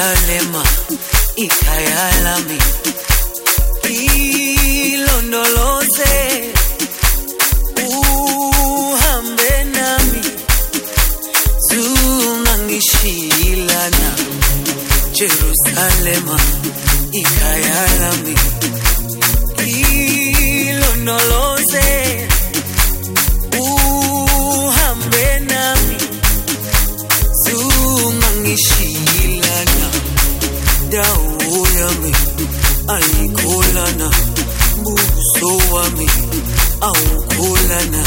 Jerusalema ikhaya lami ilondoloze uhambe nami. Zungangishilana Jerusalema ikhaya lami ilondoloze kushindana, buso wami aukulana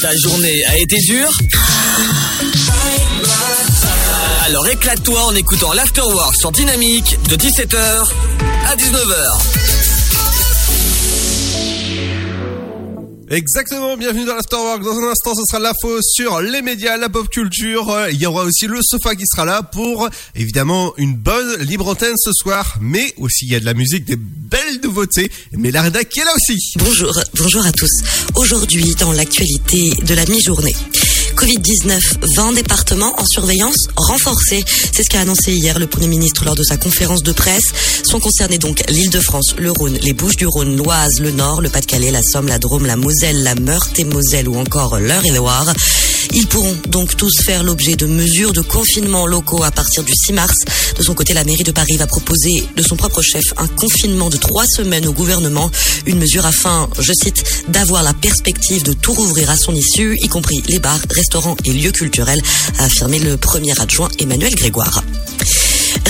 Ta journée a été dure? Alors éclate-toi en écoutant l'Afterwork sur Dynamique de 17h à 19h. Exactement, bienvenue dans l'Afterwork. Dans un instant, ce sera l'info sur les médias, la pop culture. Il y aura aussi le sofa qui sera là pour, évidemment, une bonne libre antenne ce soir. Mais aussi, il y a de la musique, des belles nouveautés. Mais qui est là aussi. Bonjour, bonjour à tous. Aujourd'hui, dans l'actualité de la mi-journée. Covid-19, 20 départements en surveillance renforcée. C'est ce qu'a annoncé hier le Premier ministre lors de sa conférence de presse. Sont concernés donc l'Île-de-France, le Rhône, les Bouches-du-Rhône, l'Oise, le Nord, le Pas-de-Calais, la Somme, la Drôme, la Moselle, la Meurthe-et-Moselle ou encore l'Eure-et-Loire. Ils pourront donc tous faire l'objet de mesures de confinement locaux à partir du 6 mars. De son côté, la mairie de Paris va proposer de son propre chef un confinement de trois semaines au gouvernement. Une mesure afin, je cite, d'avoir la perspective de tout rouvrir à son issue, y compris les bars, restaurants et lieux culturels, a affirmé le premier adjoint Emmanuel Grégoire.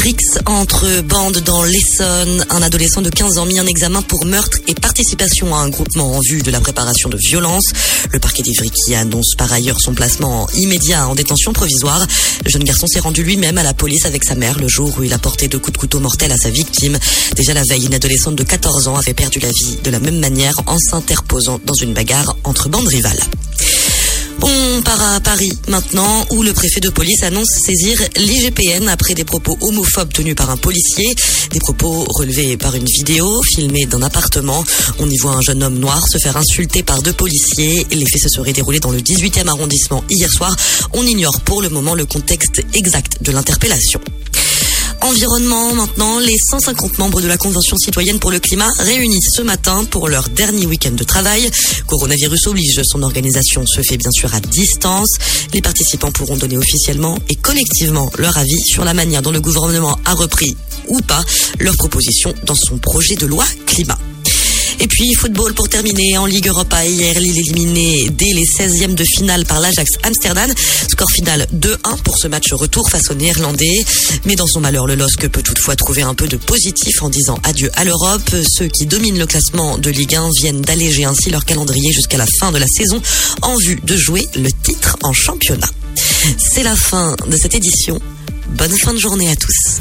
Rix entre bandes dans l'Essonne. Un adolescent de 15 ans mis en examen pour meurtre et participation à un groupement en vue de la préparation de violences. Le parquet d'Ivry qui annonce par ailleurs son placement immédiat en détention provisoire. Le jeune garçon s'est rendu lui-même à la police avec sa mère le jour où il a porté deux coups de couteau mortels à sa victime. Déjà la veille, une adolescente de 14 ans avait perdu la vie de la même manière en s'interposant dans une bagarre entre bandes rivales. On part à Paris maintenant où le préfet de police annonce saisir l'IGPN après des propos homophobes tenus par un policier. Des propos relevés par une vidéo filmée d'un appartement. On y voit un jeune homme noir se faire insulter par deux policiers. Les faits se seraient déroulés dans le 18e arrondissement hier soir. On ignore pour le moment le contexte exact de l'interpellation. Environnement maintenant, les 150 membres de la Convention citoyenne pour le climat réunis ce matin pour leur dernier week-end de travail. Coronavirus oblige, son organisation se fait bien sûr à distance. Les participants pourront donner officiellement et collectivement leur avis sur la manière dont le gouvernement a repris ou pas leurs propositions dans son projet de loi climat. Et puis football pour terminer en Ligue Europa hier Lille éliminé dès les 16e de finale par l'Ajax Amsterdam. Score final 2-1 pour ce match retour face aux Néerlandais. Mais dans son malheur, le LOSC peut toutefois trouver un peu de positif en disant adieu à l'Europe. Ceux qui dominent le classement de Ligue 1 viennent d'alléger ainsi leur calendrier jusqu'à la fin de la saison en vue de jouer le titre en championnat. C'est la fin de cette édition. Bonne fin de journée à tous.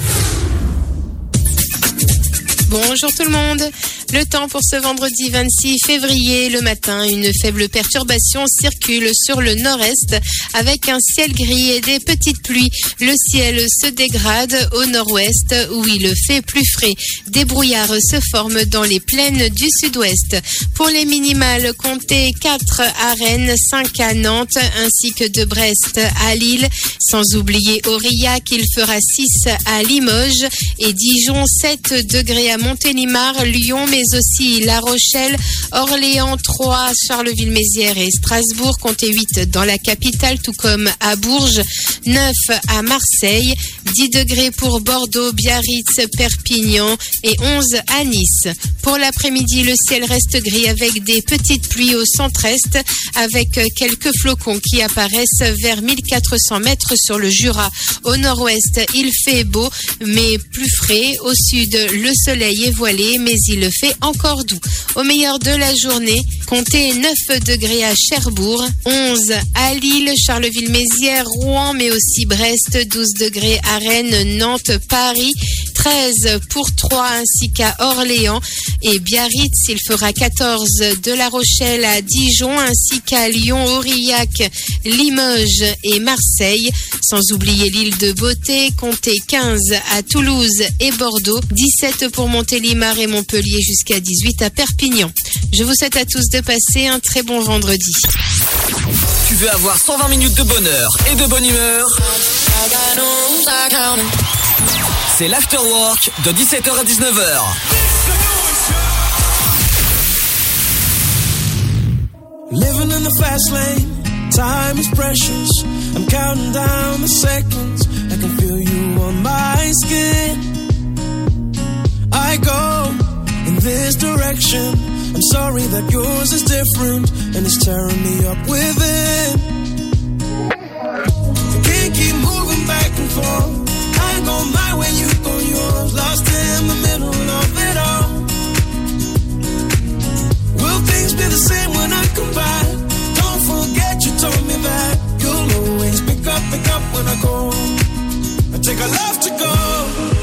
Bonjour tout le monde. Le temps pour ce vendredi 26 février, le matin, une faible perturbation circule sur le nord-est avec un ciel gris et des petites pluies. Le ciel se dégrade au nord-ouest où il fait plus frais. Des brouillards se forment dans les plaines du sud-ouest. Pour les minimales, comptez 4 à Rennes, 5 à Nantes ainsi que de Brest à Lille. Sans oublier Aurillac, il fera 6 à Limoges et Dijon 7 degrés à Montélimar, Lyon, mais aussi La Rochelle, Orléans, Troyes, Charleville-Mézières et Strasbourg. Comptez 8 dans la capitale, tout comme à Bourges, 9 à Marseille, 10 degrés pour Bordeaux, Biarritz, Perpignan et 11 à Nice. Pour l'après-midi, le ciel reste gris avec des petites pluies au centre-est, avec quelques flocons qui apparaissent vers 1400 mètres sur le Jura. Au nord-ouest, il fait beau, mais plus frais. Au sud, le soleil est mais il fait encore doux. Au meilleur de la journée, comptez 9 degrés à Cherbourg, 11 à Lille, Charleville-Mézières, Rouen, mais aussi Brest, 12 degrés à Rennes, Nantes, Paris, 13 pour Troyes ainsi qu'à Orléans et Biarritz. Il fera 14 de La Rochelle à Dijon ainsi qu'à Lyon, Aurillac, Limoges et Marseille. Sans oublier l'île de Beauté, comptez 15 à Toulouse et Bordeaux, 17 pour Montélimar et Montpellier jusqu'à 18 à Perpignan. Je vous souhaite à tous de passer un très bon vendredi. Tu veux avoir 120 minutes de bonheur et de bonne humeur? C'est l'afterwork de 17h à 19h. Living in the fast lane, time is precious. I'm counting down the seconds. I can feel you on my skin. I go in this direction. I'm sorry that yours is different and it's tearing me up within. I can't keep moving back and forth. I go my way, you go yours. Lost in the middle of it all. Will things be the same when I come back? Don't forget you told me that you'll always pick up, pick up when I go. I take a love to go.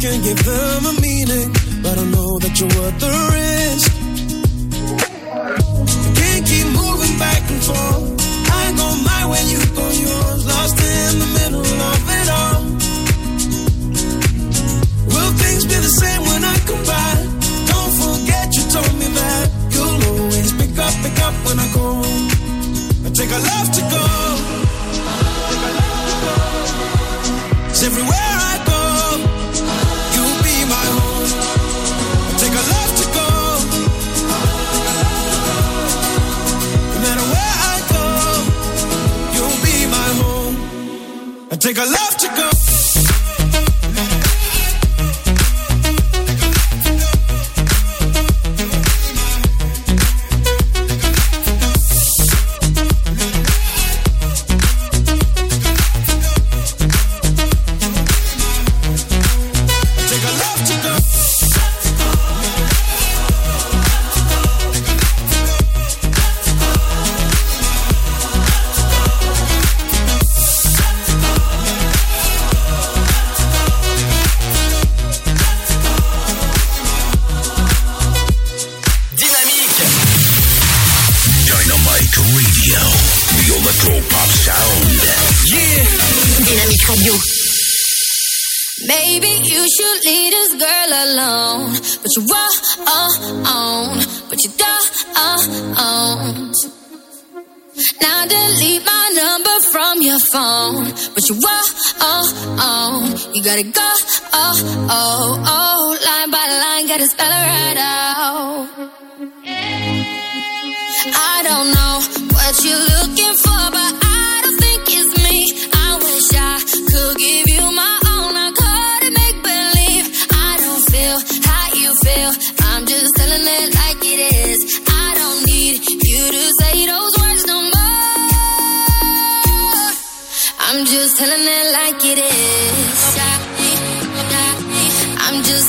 Can give them a meaning, but I know that you're worth the risk. Gotta go. Oh, oh, oh. Line by line, gotta spell it right out. I don't know what you're looking for, but I don't think it's me. I wish I could give you my all. I couldn't make believe. I don't feel how you feel. I'm just telling it like it is. I don't need you to say those words no more. I'm just telling it like it is.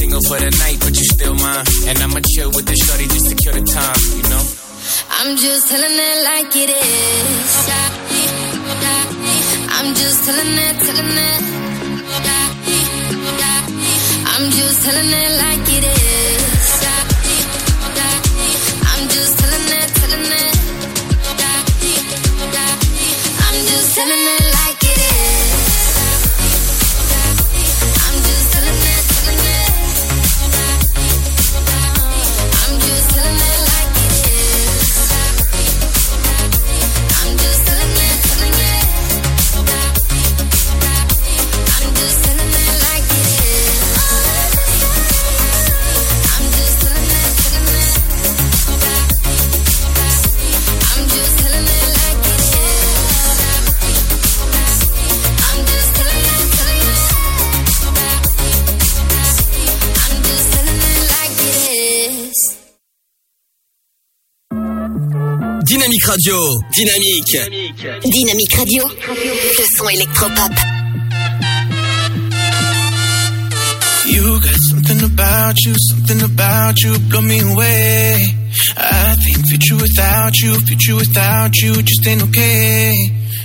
Single for the night, but you still mine. And I'ma chill with the shorty just to kill the time, you know. I'm just telling it like it is. I'm just telling it, telling it. I'm just telling it like it is. I'm just telling it, telling it. I'm just telling it Dynamique Radio Dynamique Dynamique Radio. Le son électropop. You got something about you, something about you, blow me away. I think future without you, future without you just ain't okay.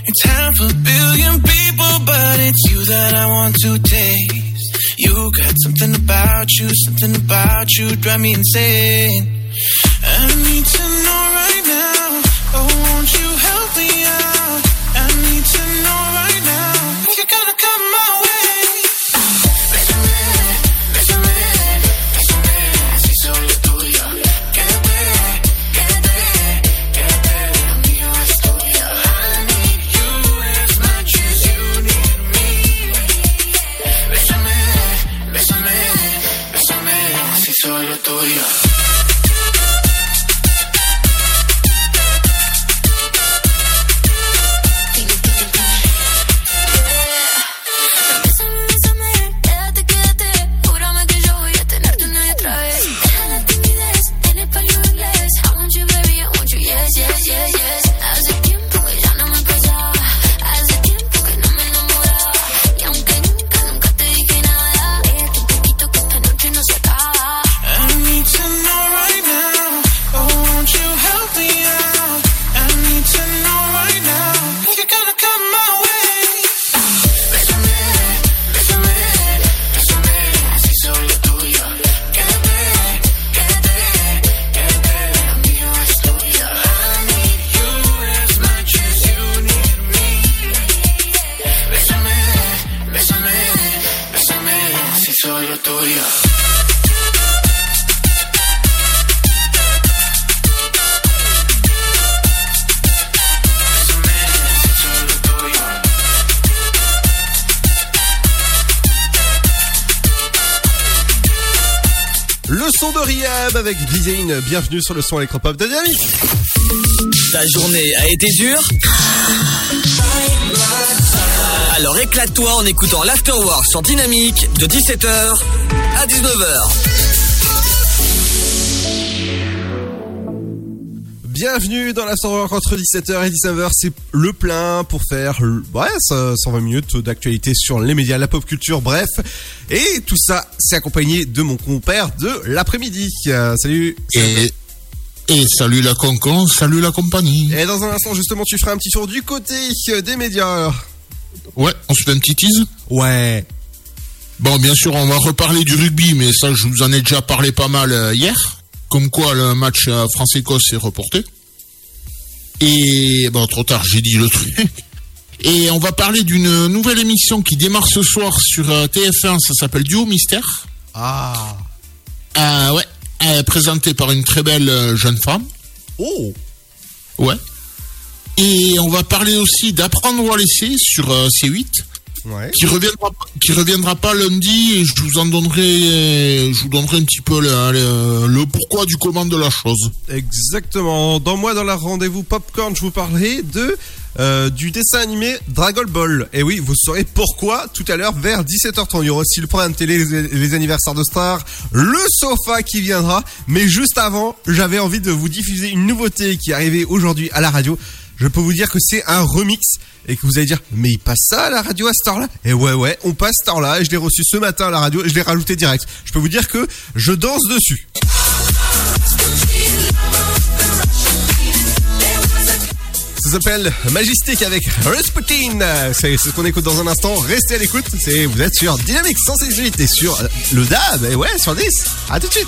It's half a billion people, but it's you that I want to taste. You got something about you, something about you, drive me insane. I need to avec. Bienvenue sur le son électropop de Dynamique. Ta journée a été dure Alors éclate-toi en écoutant l'Afterwork sur Dynamique de 17h à 19h. Bienvenue dans la Work entre 17h et 19h. C'est le plein pour faire, le- ouais, ça- 120 minutes d'actualité sur les médias, la pop culture, bref. Et tout ça, c'est accompagné de mon compère de l'après-midi. Euh, salut. Et, et salut la concon, salut la compagnie. Et dans un instant, justement, tu feras un petit tour du côté euh, des médias. Ouais, on se fait un petit tease Ouais. Bon, bien sûr, on va reparler du rugby, mais ça, je vous en ai déjà parlé pas mal euh, hier. Comme quoi, le match euh, France-Écosse est reporté. Et, bon, trop tard, j'ai dit le truc. Et on va parler d'une nouvelle émission qui démarre ce soir sur euh, TF1, ça s'appelle Duo Mystère. Ah. Euh, ouais, euh, présentée par une très belle jeune femme. Oh. Ouais. Et on va parler aussi d'apprendre ou à laisser sur euh, C8. Ouais. Qui reviendra, qui reviendra pas lundi et je vous en donnerai, euh, je vous donnerai un petit peu le, le- le pourquoi du comment de la chose. Exactement. Dans moi, dans la rendez-vous popcorn, je vous parlerai de euh, du dessin animé Dragon Ball. Et oui, vous saurez pourquoi tout à l'heure vers 17h30. Il y aura aussi le programme télé, les, les anniversaires de stars, le sofa qui viendra. Mais juste avant, j'avais envie de vous diffuser une nouveauté qui est arrivée aujourd'hui à la radio. Je peux vous dire que c'est un remix et que vous allez dire mais il passe ça à la radio à cette heure-là? Et ouais ouais, on passe cette heure-là et je l'ai reçu ce matin à la radio et je l'ai rajouté direct. Je peux vous dire que je danse dessus. Ça s'appelle Magistic avec Rasputin. C'est c'est ce qu'on écoute dans un instant. Restez à l'écoute. C'est vous êtes sur Dynamique 168 et sur le DAB. Et ouais, sur 10. À tout de suite.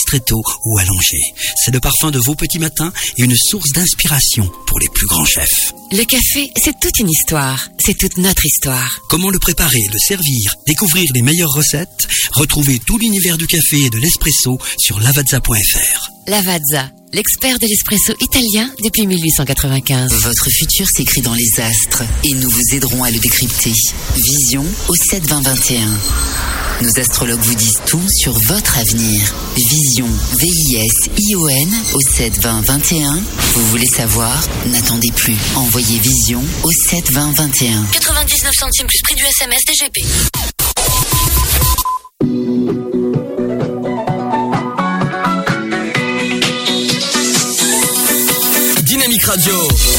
ristretto ou allongé. C'est le parfum de vos petits matins et une source d'inspiration pour les plus grands chefs. Le café, c'est toute une histoire. C'est toute notre histoire. Comment le préparer, le servir, découvrir les meilleures recettes? Retrouvez tout l'univers du café et de l'espresso sur lavazza.fr. Lavazza, l'expert de l'espresso italien depuis 1895. Votre futur s'écrit dans les astres et nous vous aiderons à le décrypter. Vision au 72021. Nos astrologues vous disent tout sur votre avenir. Vision, V-I-S-I-O-N au 7 20 21. Vous voulez savoir? N'attendez plus. Envoyez Vision au 7 20 21. 99 centimes plus prix du SMS DGP. Radio.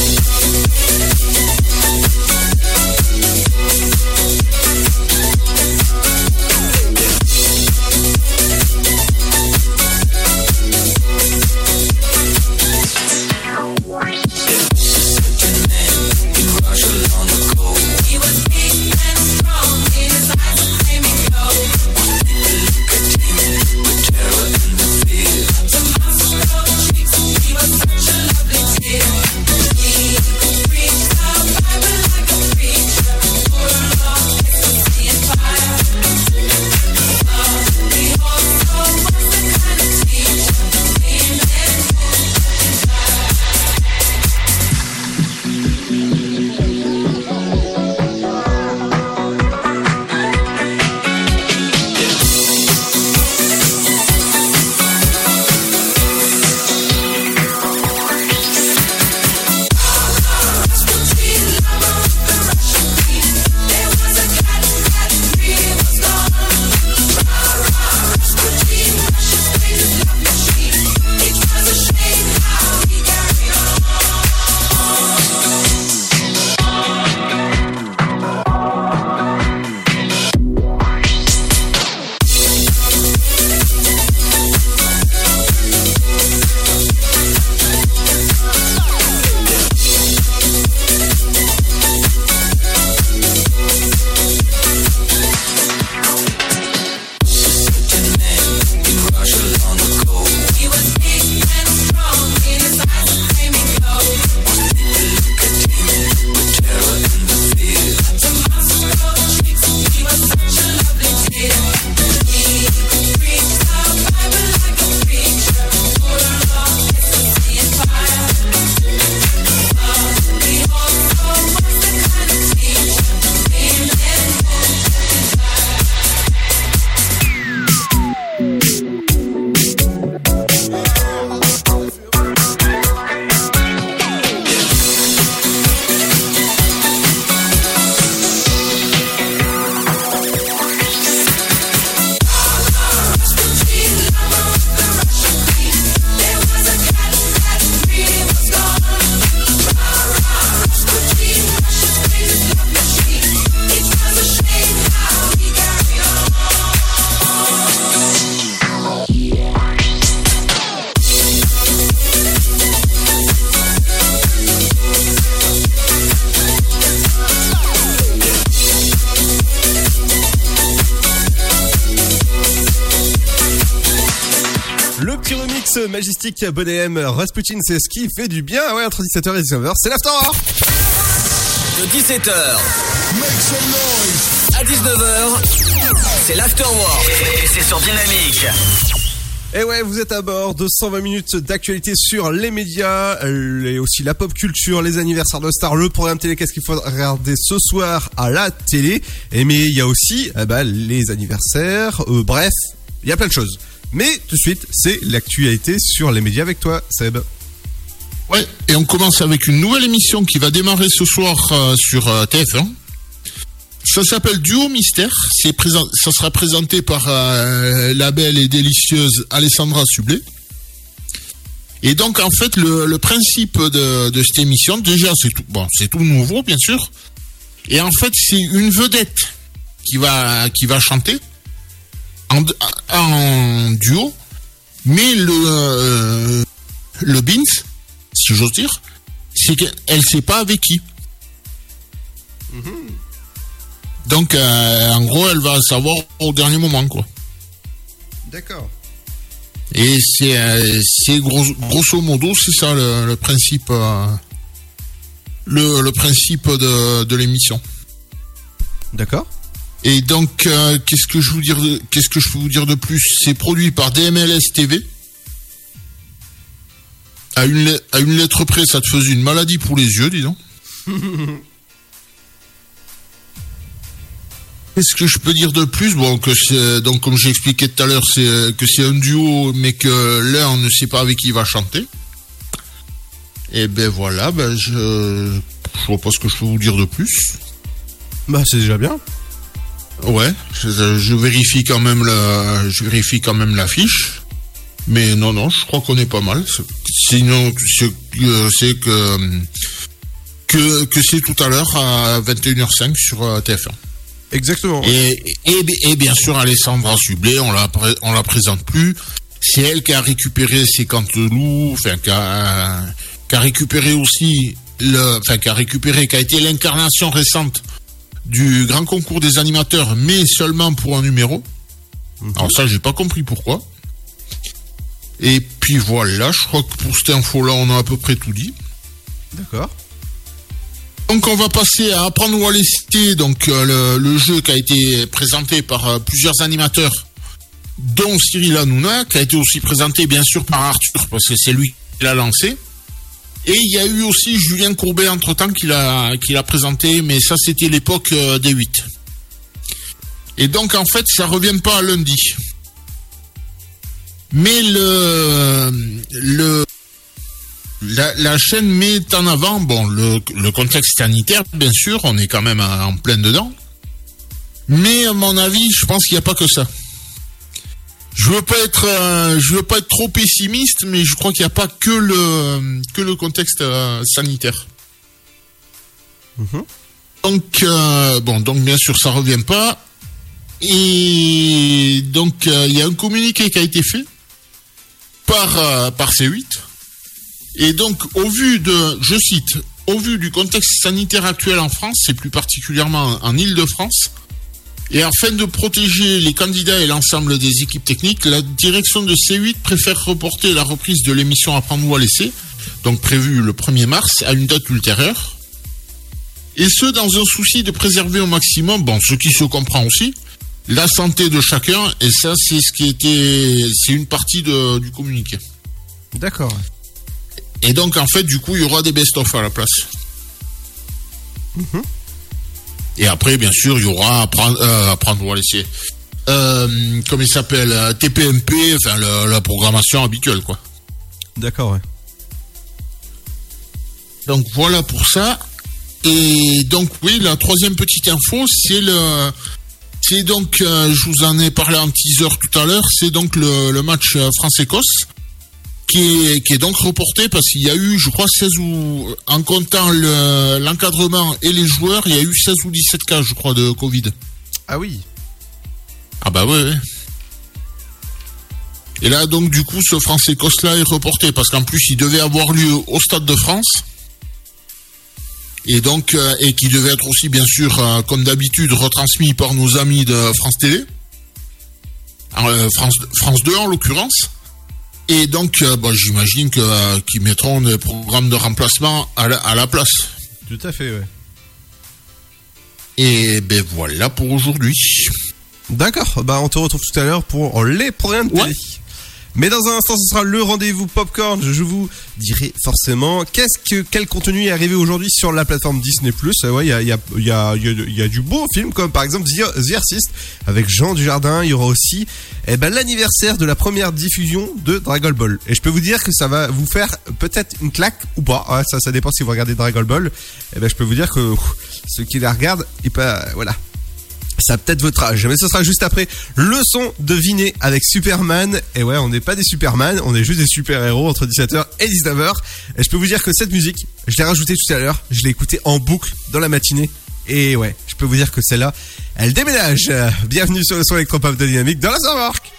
Majestique Bonnet Rasputin, c'est ce qui fait du bien. Ouais, entre 17h et 19h, c'est l'after. De 17h à 19h, c'est l'Afterwork. Et c'est sur Dynamique. Et ouais, vous êtes à bord de 120 minutes d'actualité sur les médias, euh, et aussi la pop culture, les anniversaires de stars, le programme télé, qu'est-ce qu'il faut regarder ce soir à la télé. Et mais il y a aussi eh ben, les anniversaires, euh, bref, il y a plein de choses. Mais tout de suite, c'est l'actualité sur les médias avec toi, Seb. Ouais, et on commence avec une nouvelle émission qui va démarrer ce soir euh, sur euh, TF1. Ça s'appelle Duo Mystère. Ça sera présenté par euh, la belle et délicieuse Alessandra Sublet. Et donc en fait le, principe de, cette émission, déjà c'est tout, c'est tout nouveau bien sûr. Et en fait c'est une vedette qui va qui va chanter en, en duo, mais le euh, le bins, si j'ose dire, c'est qu'elle sait pas avec qui. Donc, euh, en gros, elle va savoir au dernier moment, quoi. D'accord. Et c'est, euh, c'est gros, grosso modo, c'est ça le, le principe, euh, le, le principe de, de l'émission. D'accord. Et donc, euh, qu'est-ce que je vous dire, de- qu'est-ce que je peux vous dire de plus? C'est produit par DMLS TV. À une, à une lettre près, ça te faisait une maladie pour les yeux, dis donc. Qu'est-ce que je peux dire de plus? Bon, que c'est donc comme j'ai expliqué tout à l'heure, c'est euh, que c'est un duo, mais que l'un ne sait pas avec qui il va chanter. Et ben voilà, ben je je vois pas ce que je peux vous dire de plus. Bah c'est déjà bien. Ouais, je, je vérifie quand même la, je vérifie quand même l'affiche. Mais non, non, je crois qu'on est pas mal. Sinon, c'est que c'est que que, que c'est tout à l'heure à 21h05 sur euh, TF1. Exactement. Et, et, et bien sûr, Alessandra Sublet, on la, on la présente plus. C'est elle qui a récupéré ses canteloups, enfin, qui a, qui a récupéré aussi le, enfin, qui a récupéré, qui a été l'incarnation récente du grand concours des animateurs, mais seulement pour un numéro. Alors ça, j'ai pas compris pourquoi. Et puis voilà, je crois que pour cette info-là, on a à peu près tout dit. D'accord. Donc on va passer à apprendre ou à laisser, donc euh, le, le jeu qui a été présenté par euh, plusieurs animateurs, dont Cyril Hanouna, qui a été aussi présenté bien sûr par Arthur, parce que c'est lui qui l'a lancé. Et il y a eu aussi Julien Courbet entre-temps qui l'a présenté, mais ça c'était l'époque euh, des 8. Et donc en fait ça revient pas à lundi. Mais le la, chaîne met en avant bon le, le contexte sanitaire, bien sûr, on est quand même en en plein dedans. Mais à mon avis, je pense qu'il n'y a pas que ça. Je veux pas être, euh, je veux pas être trop pessimiste, mais je crois qu'il n'y a pas que le que le contexte euh, sanitaire. Donc euh, bon, donc bien sûr ça revient pas. Et donc euh, il y a un communiqué qui a été fait par euh, par C8. Et donc au vu de, je cite, au vu du contexte sanitaire actuel en France, et plus particulièrement en Île-de-France, et afin de protéger les candidats et l'ensemble des équipes techniques, la direction de C8 préfère reporter la reprise de l'émission Apprendre ou à laisser, donc prévue le 1er mars, à une date ultérieure. Et ce, dans un souci de préserver au maximum, bon, ce qui se comprend aussi, la santé de chacun, et ça, c'est ce qui était, c'est une partie de- du communiqué. D'accord. Et donc, en fait, du coup, il y aura des best-of à la place. Et après, bien sûr, il y aura apprendre, euh, apprendre ou à laisser. Euh, comme il s'appelle, euh, TPMP, enfin, le- la programmation habituelle, quoi. D'accord, ouais. Donc voilà pour ça. Et donc oui, la troisième petite info, c'est le, c'est donc, euh, je vous en ai parlé en teaser tout à l'heure, c'est donc le, le match France-Écosse qui est, qui est donc reporté parce qu'il y a eu, je crois, 16 ou, en comptant le- l'encadrement et les joueurs, il y a eu 16 ou 17 cas, je crois, de Covid. Ah oui. Ah bah ouais, ouais. Et là, donc, du coup, ce France-Écosse-là est reporté parce qu'en plus, il devait avoir lieu au Stade de France. Et donc, euh, et qui devait être aussi, bien sûr, euh, comme d'habitude, retransmis par nos amis de France Télé. Euh, France, France 2, en l'occurrence. Et donc, euh, bon, j'imagine euh, qu'ils mettront des programmes de remplacement à la, à la place. Tout à fait, ouais. Et ben voilà pour aujourd'hui. D'accord, bah on te retrouve tout à l'heure pour les programmes de télé. Mais dans un instant, ce sera le rendez-vous popcorn. Je vous dirai forcément qu'est-ce que quel contenu est arrivé aujourd'hui sur la plateforme Disney+. Euh, Ouais, il y a, il y, a, y, a, y a- du beau film comme par exemple The, avec Jean Dujardin. Il y aura aussi eh ben, l'anniversaire de la première diffusion de Dragon Ball. Et je peux vous dire que ça va vous faire peut-être une claque ou pas. Ouais, ça, ça dépend si vous regardez Dragon Ball. Eh ben, je peux vous dire que ceux qui la regardent, ils pas, voilà. Ça peut-être votre âge, mais ce sera juste après le son deviné avec Superman. Et ouais, on n'est pas des Superman, on est juste des super-héros entre 17h et 19h. Et je peux vous dire que cette musique, je l'ai rajoutée tout à l'heure, je l'ai écoutée en boucle dans la matinée. Et ouais, je peux vous dire que celle-là, elle déménage. Bienvenue sur le son électropop de Dynamique dans la Saint-Marc.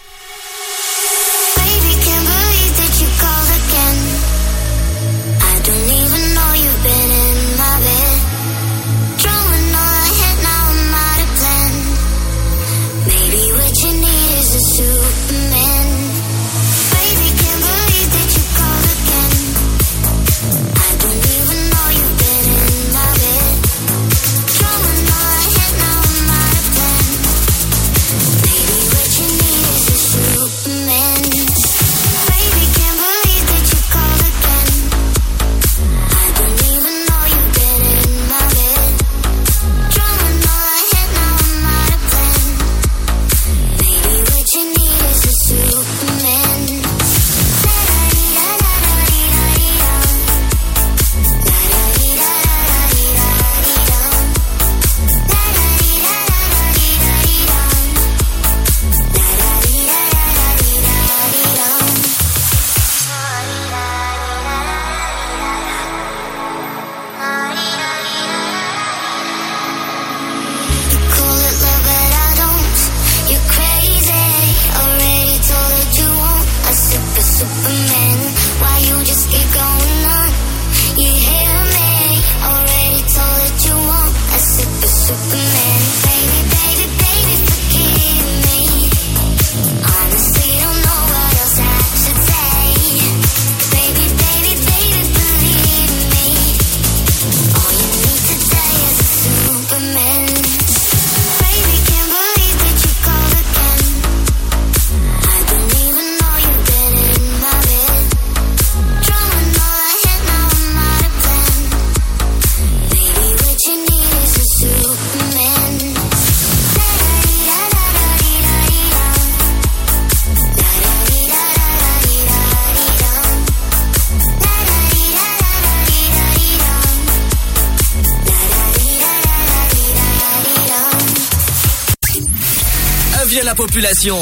Population.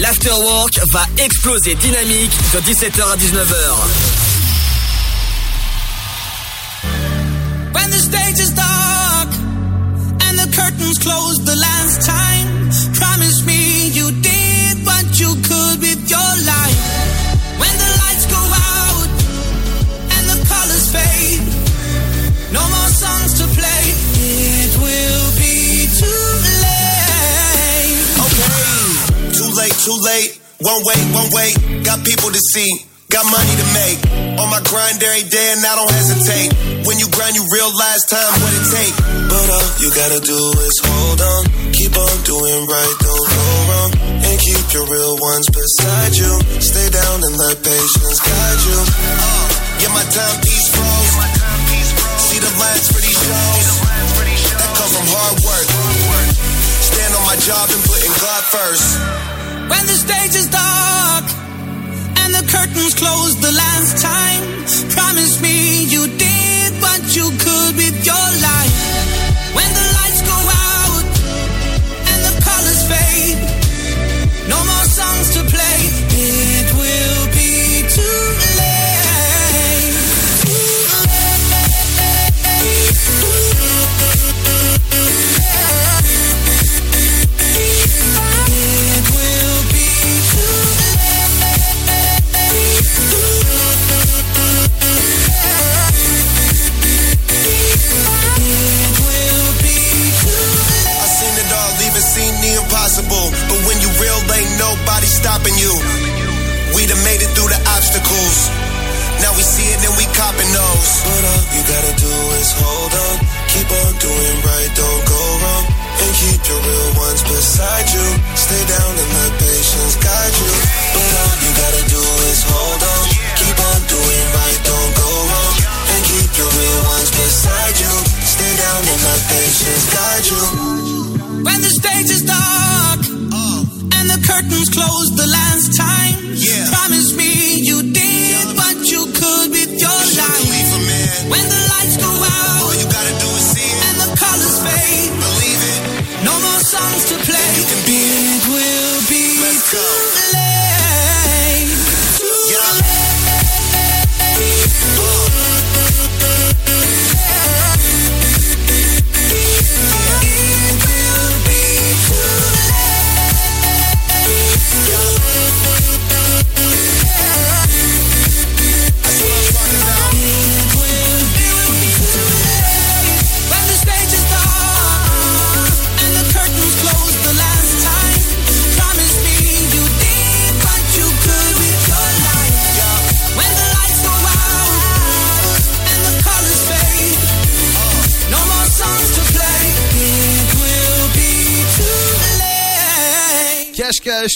L'afterwork va exploser dynamique de 17h à 19h. When the stage is dark and the curtains closed the last time, promise me you did what you could with your life. When the lights go out and the colors fade, no more songs to play. Too late. One wait, one wait. Got people to see. Got money to make. On my grind every day and I don't hesitate. When you grind, you realize time what it take. But all you gotta do is hold on. Keep on doing right, don't go wrong. And keep your real ones beside you. Stay down and let patience guide you. Uh, yeah, my timepiece froze. See the lines for these shows. That comes from hard work. Stand on my job and putting God first. When the stage is dark and the curtains close the last time, promise me you did what you could with your life. When the lights go out and the colors fade, no more songs to play. Stopping you. We done made it through the obstacles. Now we see it and we copping those. But all you gotta do is hold on. Keep on doing right, don't go wrong. And keep your real ones beside you. Stay down and let patience guide you. But all you gotta do is hold on. Keep on doing right, don't go wrong. And keep your real ones beside you. Stay down and let patience guide you. When the stage is dark and the curtains closed the last time, promise me you did what you could with your life. When the lights go out, all you gotta do is see it, and the colors fade. Believe it. No more songs to play.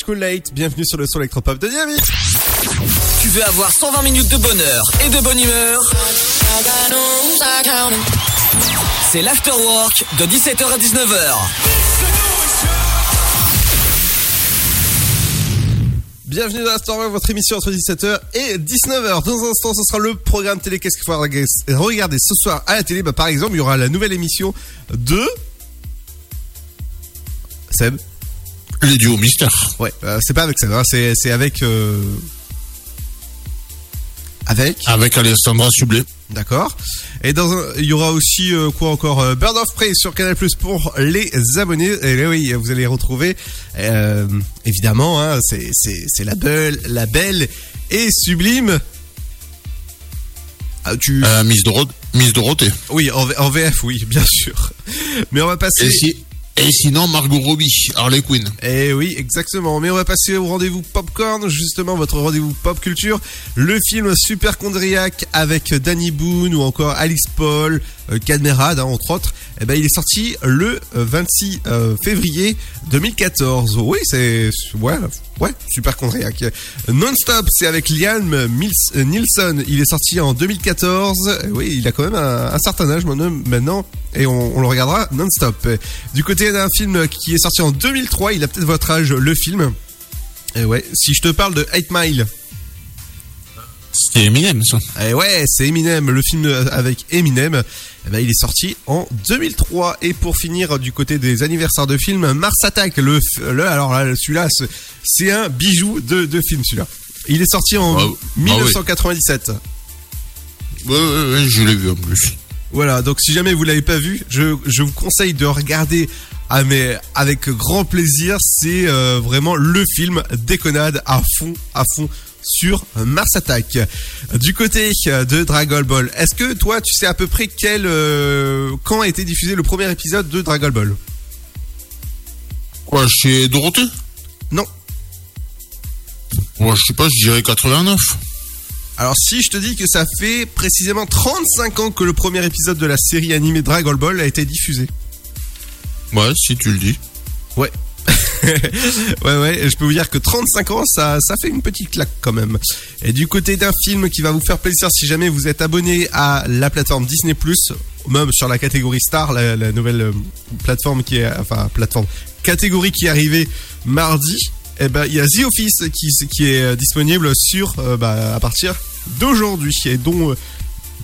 Cool bienvenue sur le son électropop de Dynamique. Tu veux avoir 120 minutes de bonheur et de bonne humeur? C'est l'afterwork de 17h à 19h. Bienvenue dans l'Afterwork, votre émission entre 17h et 19h. Dans un instant, ce sera le programme télé. Qu'est-ce qu'il faut regarder ce soir à la télé? Bah, Par exemple, il y aura la nouvelle émission de... Seb Les duos mystères. Ouais, euh, c'est pas avec Seb, hein, c'est c'est avec... euh, Avec Avec Alessandra Sublet. D'accord. Et dans un, il y aura aussi euh, quoi encore euh, Bird of Prey sur Canal Plus pour les abonnés. Et là, oui, vous allez retrouver euh, évidemment, hein, c'est c'est c'est la belle, la belle et sublime. Ah, tu... Euh, Miss, Doro- Miss Dorothée. Oui, en, V- en VF, oui, bien sûr. Mais on va passer. Et, si- et sinon, Margot Robbie, Harley Quinn. Eh oui, exactement. Mais on va passer au rendez-vous popcorn, justement, votre rendez-vous pop culture. Le film Superchondriac avec Danny Boone ou encore Alice Paul, Cadmerade, hein, entre autres. Eh ben, il est sorti le euh, 26 euh, février 2014. Oui, c'est, ouais, ouais, Superchondriac. Non-stop, c'est avec Liam euh, Nielsen. Il est sorti en 2014. Eh Oui, il a quand même un, certain âge maintenant-. Et on, on le regardera non-stop. Du côté d'un film qui est sorti en 2003, il a peut-être votre âge, le film. Et ouais, si je te parle de 8 Mile. C'est Eminem, ça. Et ouais, c'est Eminem, le film avec Eminem. Eh ben, il est sorti en 2003. Et pour finir, du côté des anniversaires de films, Mars Attack, le, le alors là, celui-là, c'est- un bijou de, de film, celui-là. Il est sorti en Ah, ah ouais. 1997. Ouais, ouais, ouais, je l'ai vu en plus. Voilà, donc si jamais vous l'avez pas vu, je, je vous conseille de regarder ah, mais avec grand plaisir. C'est euh, vraiment le film déconnade à fond, à fond sur Mars Attack. Du côté euh, de Dragon Ball, est-ce que toi tu sais à peu près quel euh, quand a été diffusé le premier épisode de Dragon Ball? Quoi, chez Dorothée? Non. Ouais, je sais pas, je dirais 89. Alors si je te dis que ça fait précisément 35 ans que le premier épisode de la série animée Dragon Ball a été diffusé. Ouais, si tu le dis. Ouais. ouais, ouais, je peux vous dire que 35 ans, ça, ça fait une petite claque quand même. Et du côté d'un film qui va vous faire plaisir si jamais vous êtes abonné à la plateforme Disney+, même sur la catégorie Star, la, nouvelle euh, plateforme qui est, enfin, plateforme, catégorie qui est arrivée mardi, eh ben, il y a The Office qui, est euh, disponible sur, euh, bah, à partir d'aujourd'hui, et dont,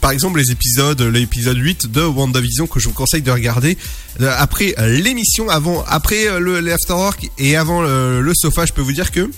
par exemple les épisodes, l'épisode 8 de WandaVision que je vous conseille de regarder euh, après l'émission, avant, après euh, le l'afterwork et avant euh, le sofa, je peux vous dire que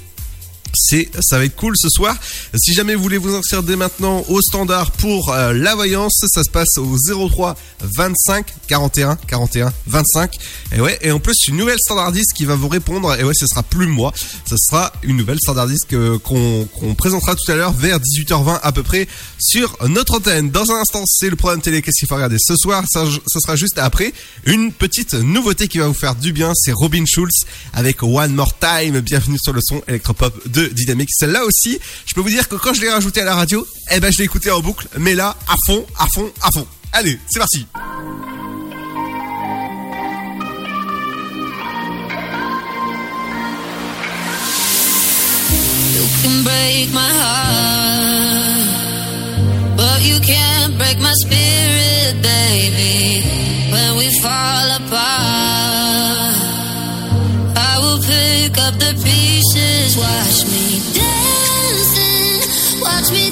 c'est ça va être cool ce soir. Si jamais vous voulez vous inscrire dès maintenant au standard pour euh, la voyance, ça se passe au 03 25 41 41 25. Et ouais, et en plus une nouvelle standardiste qui va vous répondre. Et ouais, ce sera plus moi, ce sera une nouvelle standardiste qu'on présentera tout à l'heure vers 18h20 à peu près sur notre antenne. Dans un instant, c'est le programme télé qu'est-ce qu'il faut regarder ce soir? Ça, ce sera juste après une petite nouveauté qui va vous faire du bien. C'est Robin Schulz avec One More Time. Bienvenue sur le son électropop de Dynamique. Celle-là aussi, je peux vous dire que quand je l'ai rajouté à la radio, eh ben je l'ai écouté en boucle, mais là, à fond, à fond, à fond. Allez, c'est parti. Pick up the pieces. Watch me dancing, watch me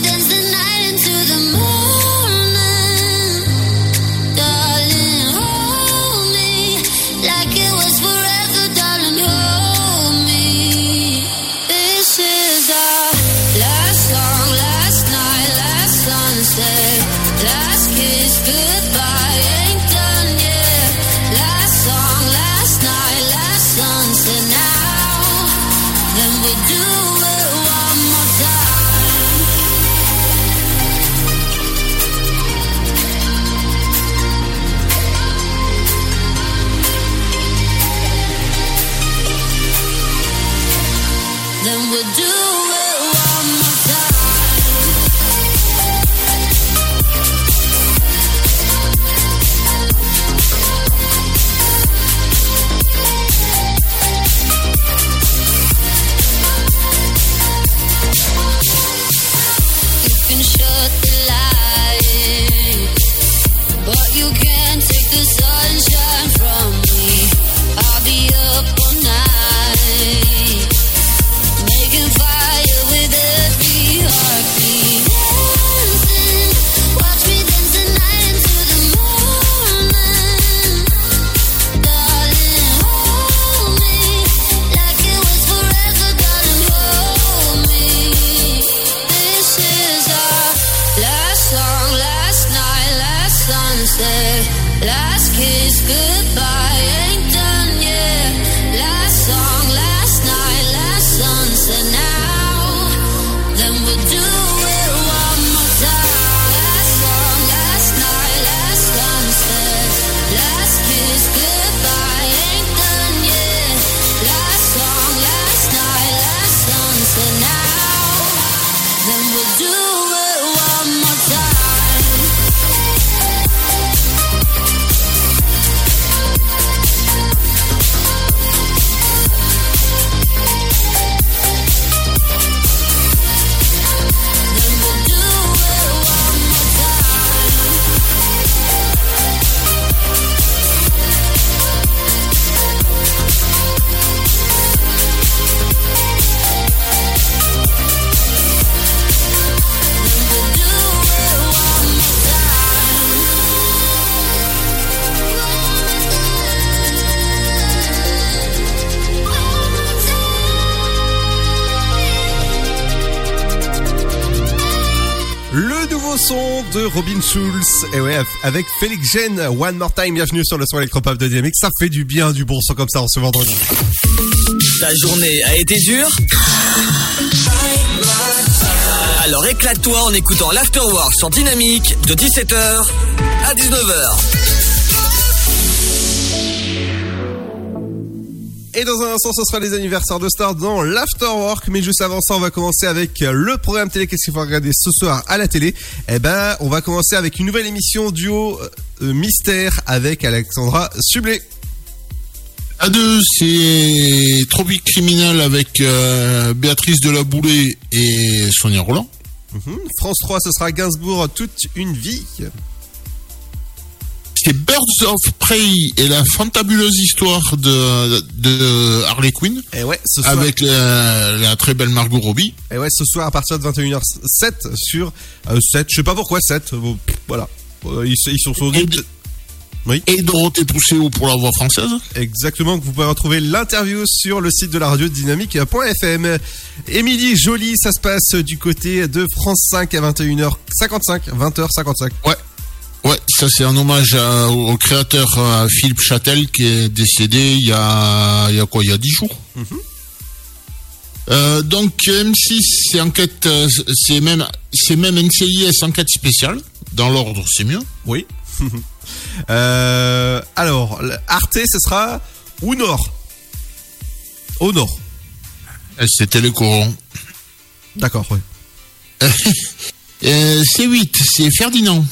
de Robin Schulz. Et ouais, avec Félix Gen, One More Time. Bienvenue sur le son électropop de Dynamique. Ça fait du bien du bon son comme ça en ce vendredi. Ta journée a été dure? Alors éclate-toi en écoutant l'Afterwork sur Dynamique de 17h à 19h. Et dans un instant, ce sera les anniversaires de stars dans l'Afterwork. Mais juste avant ça, on va commencer avec le programme télé. Qu'est-ce qu'il faut regarder ce soir à la télé? Eh ben, on va commencer avec une nouvelle émission duo euh, mystère avec Alexandra Sublet. À deux, c'est Tropique Criminel avec euh, Béatrice Delaboulée et Sonia Roland. Mhm. France 3, ce sera Gainsbourg, toute une vie. C'est Birds of Prey et la fantabuleuse histoire de, de Harley Quinn. Et ouais, ce soir. Avec la, la très belle Margot Robbie. Et ouais, ce soir à partir de 21h07 sur euh, 7. Je sais pas pourquoi 7. Bon, pff, voilà. Euh, Ils, ils sont sur Et, Oui. et Dorothée Pousseau pour la voix française. Exactement, que vous pouvez retrouver l'interview sur le site de la radio dynamique.fm. Émilie Jolie, ça se passe du côté de France 5 à 21h55, 20h55. Ouais. Ouais, ça c'est un hommage à- au créateur euh, Philippe Châtel qui est décédé il y a, il y a quoi, il y a 10 jours. Euh, donc M6 c'est enquête, euh, c'est même, c'est même NCIS enquête spéciale. Dans l'ordre, c'est mieux. Oui. Euh, alors, Arte, ce sera au nord. Au nord. C'était le courant. D'accord, oui. Euh, C8, c'est Ferdinand.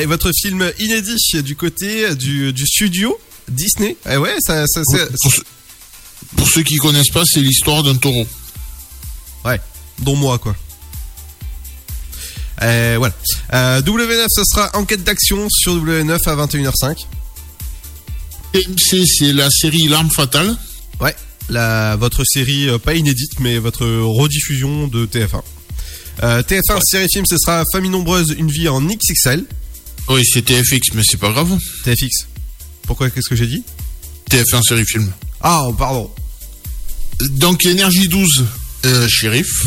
Et votre film inédit du côté du, du studio Disney. Eh ouais, ça, ça, c'est- Pour, ceux- pour ceux qui connaissent pas, c'est l'histoire d'un taureau. Ouais, dont moi, quoi. Euh, voilà. Euh, W9, ce sera enquête d'action sur W9 à 21h05. TMC, c'est la série L'arme fatale. Ouais, la, votre série, euh, pas inédite, mais votre rediffusion de TF1. Euh, TF1, série film, ce sera Famille nombreuse, une vie en XXL. Oui, c'est TFX, mais c'est pas grave. TFX. Pourquoi, qu'est-ce que j'ai dit? TF1 série film. Ah, pardon. Donc Énergie 12, euh, shérif.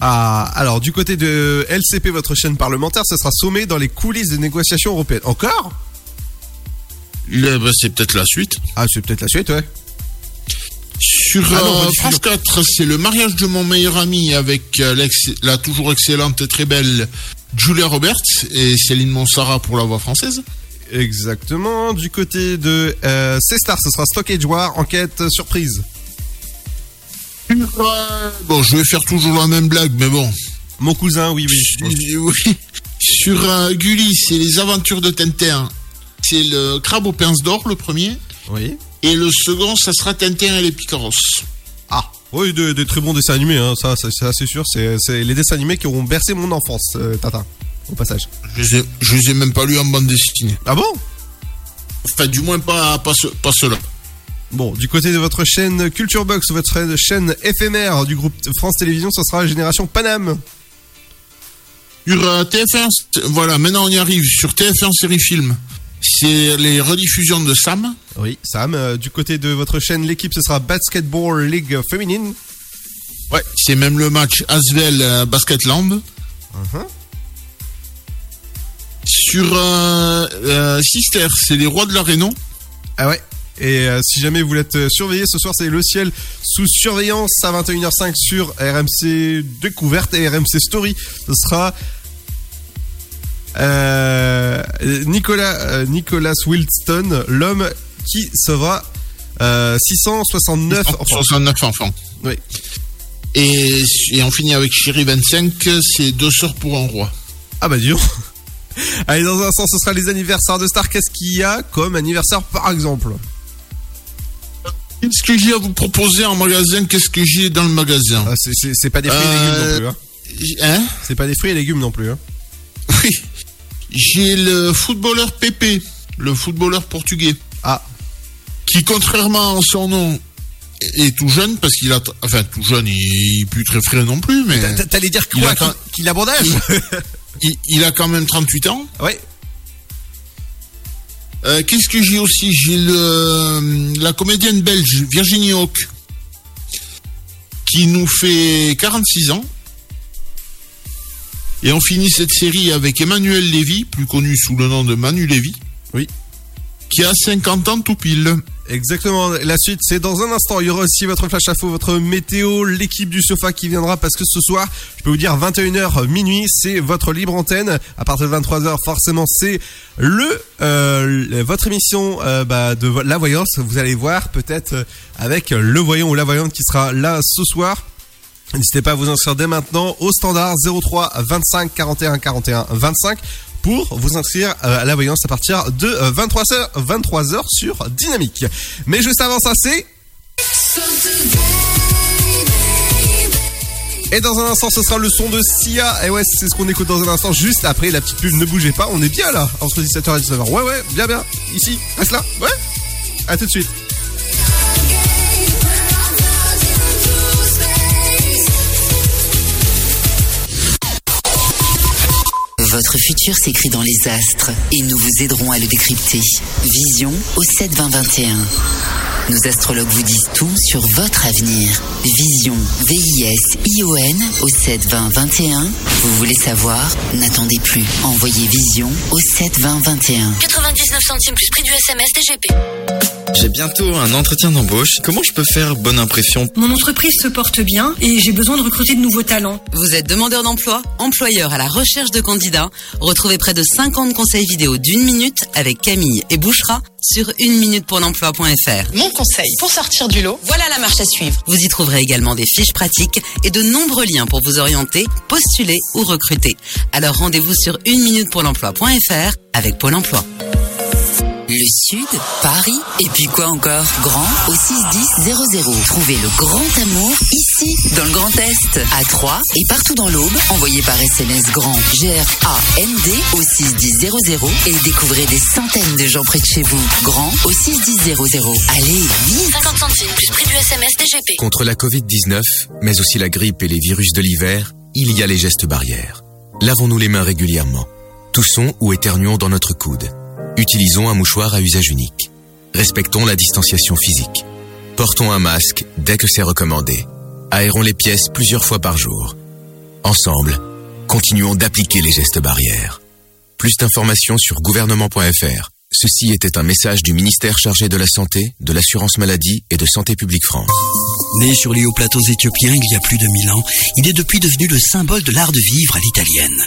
Ah, alors, du côté de LCP, votre chaîne parlementaire, ce sera sommé dans les coulisses des négociations européennes. Encore? Bah, c'est peut-être la suite. Ah, c'est peut-être la suite, ouais. Sur Ah non, euh. France 4, c'est le mariage de mon meilleur ami avec euh, la toujours excellente et très belle Julia Roberts et Céline Monsara pour la voix française. Exactement. Du côté de euh, C-Star, ce sera Stockage War, enquête surprise. Bon, je vais faire toujours la même blague, mais bon. Mon cousin, oui, oui. Oui. Sur euh, Gulli, c'est les aventures de Tintin. C'est le crabe aux pinces d'or, le premier. Oui. Et le second, ça sera Tintin et les Picaros. Oui, de, de très bons dessins animés, hein. ça, ça, ça, c'est sûr. C'est, les dessins animés qui auront bercé mon enfance, euh, Tata, au passage. Je les ai, je les ai même pas lus en bande dessinée. Ah bon? Enfin, du moins pas, pas, ce- pas ceux-là. Bon, du côté de votre chaîne Culture Box, votre chaîne éphémère du groupe France Télévisions, ce sera Génération Paname. Sur euh, TF1, c'est- voilà, maintenant on y arrive. Sur TF1 série film, c'est les rediffusions de Sam. Oui, Sam. Euh, du côté de votre chaîne L'équipe, ce sera Basketball League féminine. Ouais, c'est même le match Asvel euh, Basketland. Uh-huh. Sur euh, euh, Sister, c'est les rois de la Rénon. Ah ouais. Et euh, si jamais vous voulez être surveillé, ce soir c'est le ciel sous surveillance à 21h05 sur RMC Découverte et RMC Story. Ce sera euh, Nicolas, euh, Nicolas Wilston, l'homme qui sauvera euh, 669 enfants. 69 enfants. Oui. Et, et on finit avec Chéri 25, c'est deux sœurs pour un roi. Ah bah dis donc. Allez, dans un instant, ce sera les anniversaires de Star. Qu'est-ce qu'il y a comme anniversaire par exemple? Qu'est-ce que j'ai à vous proposer en magasin? Qu'est-ce que j'ai dans le magasin? Ah, c'est- C'est c'est pas des fruits et légumes non plus. Hein. Hein? C'est pas des fruits et légumes non plus. Hein. Oui. J'ai le footballeur Pépé, le footballeur portugais. Ah. Qui, contrairement à son nom, est tout jeune, parce qu'il a. Enfin, tout jeune, il est plus très frais non plus, mais. T'a- T'allais dire Il quoi a quand- Qu'il qu'il a bon âge il, il a quand même 38 ans. Ouais. Euh, Qu'est-ce que j'ai aussi? J'ai le la comédienne belge Virginie Hawk qui nous fait 46 ans. Et on finit cette série avec Emmanuel Lévy, plus connu sous le nom de Manu Lévy. Oui. Qui a 50 ans tout pile. Exactement. La suite, c'est dans un instant. Il y aura aussi votre flash info, votre météo, l'équipe du sofa qui viendra parce que ce soir, je peux vous dire 21h minuit, c'est votre libre antenne. À partir de 23h, forcément, c'est le euh, votre émission euh, bah, de la voyance. Vous allez voir peut-être euh, avec le voyant ou la voyante qui sera là ce soir. N'hésitez pas à vous inscrire dès maintenant au standard 03 25 41 41 25 pour vous inscrire euh, à la voyance à partir de 23h, 23h sur Dynamique. Mais juste avant ça, c'est... Et dans un instant, ce sera le son de Sia. Et ouais, c'est ce qu'on écoute dans un instant. Juste après la petite pub, ne bougez pas. On est bien là, entre 17h et 19h. Ouais, ouais, bien, bien. Ici, reste là. Ouais. À tout de suite. Votre futur s'écrit dans les astres et nous vous aiderons à le décrypter. Vision au 7 20 21. Nos astrologues vous disent tout sur votre avenir. Vision, V-I-S-I-O-N au 7 20 21. Vous voulez savoir? N'attendez plus. Envoyez Vision au 7 20 21. 99 centimes plus prix du SMS DGP. J'ai bientôt un entretien d'embauche. Comment je peux faire bonne impression? Mon entreprise se porte bien et j'ai besoin de recruter de nouveaux talents. Vous êtes demandeur d'emploi, employeur à la recherche de candidats? Retrouvez près de 50 conseils vidéo d'une minute avec Camille et Bouchera sur une minute pour l'emploi.fr. Mon conseil pour sortir du lot, voilà la marche à suivre. Vous y trouverez également des fiches pratiques et de nombreux liens pour vous orienter, postuler ou recruter. Alors rendez-vous sur une minute pour l'emploi.fr avec Pôle emploi. Le Sud, Paris, et puis quoi encore? Grand au 61000. Trouvez le grand amour ici, dans le Grand Est, à Troyes et partout dans l'Aube. Envoyez par SMS grand G-R-A-N-D au 61000 et découvrez des centaines de gens près de chez vous. Grand au 61000. Allez, vite 50 centimes plus prix du SMS DGP. Contre la Covid-19, mais aussi la grippe et les virus de l'hiver, il y a les gestes barrières. Lavons-nous les mains régulièrement. Toussons ou éternuons dans notre coude. Utilisons un mouchoir à usage unique. Respectons la distanciation physique. Portons un masque dès que c'est recommandé. Aérons les pièces plusieurs fois par jour. Ensemble, continuons d'appliquer les gestes barrières. Plus d'informations sur gouvernement.fr. Ceci était un message du ministère chargé de la Santé, de l'Assurance Maladie et de Santé Publique France. Né sur les hauts plateaux éthiopiens il y a plus de mille ans, il est depuis devenu le symbole de l'art de vivre à l'italienne.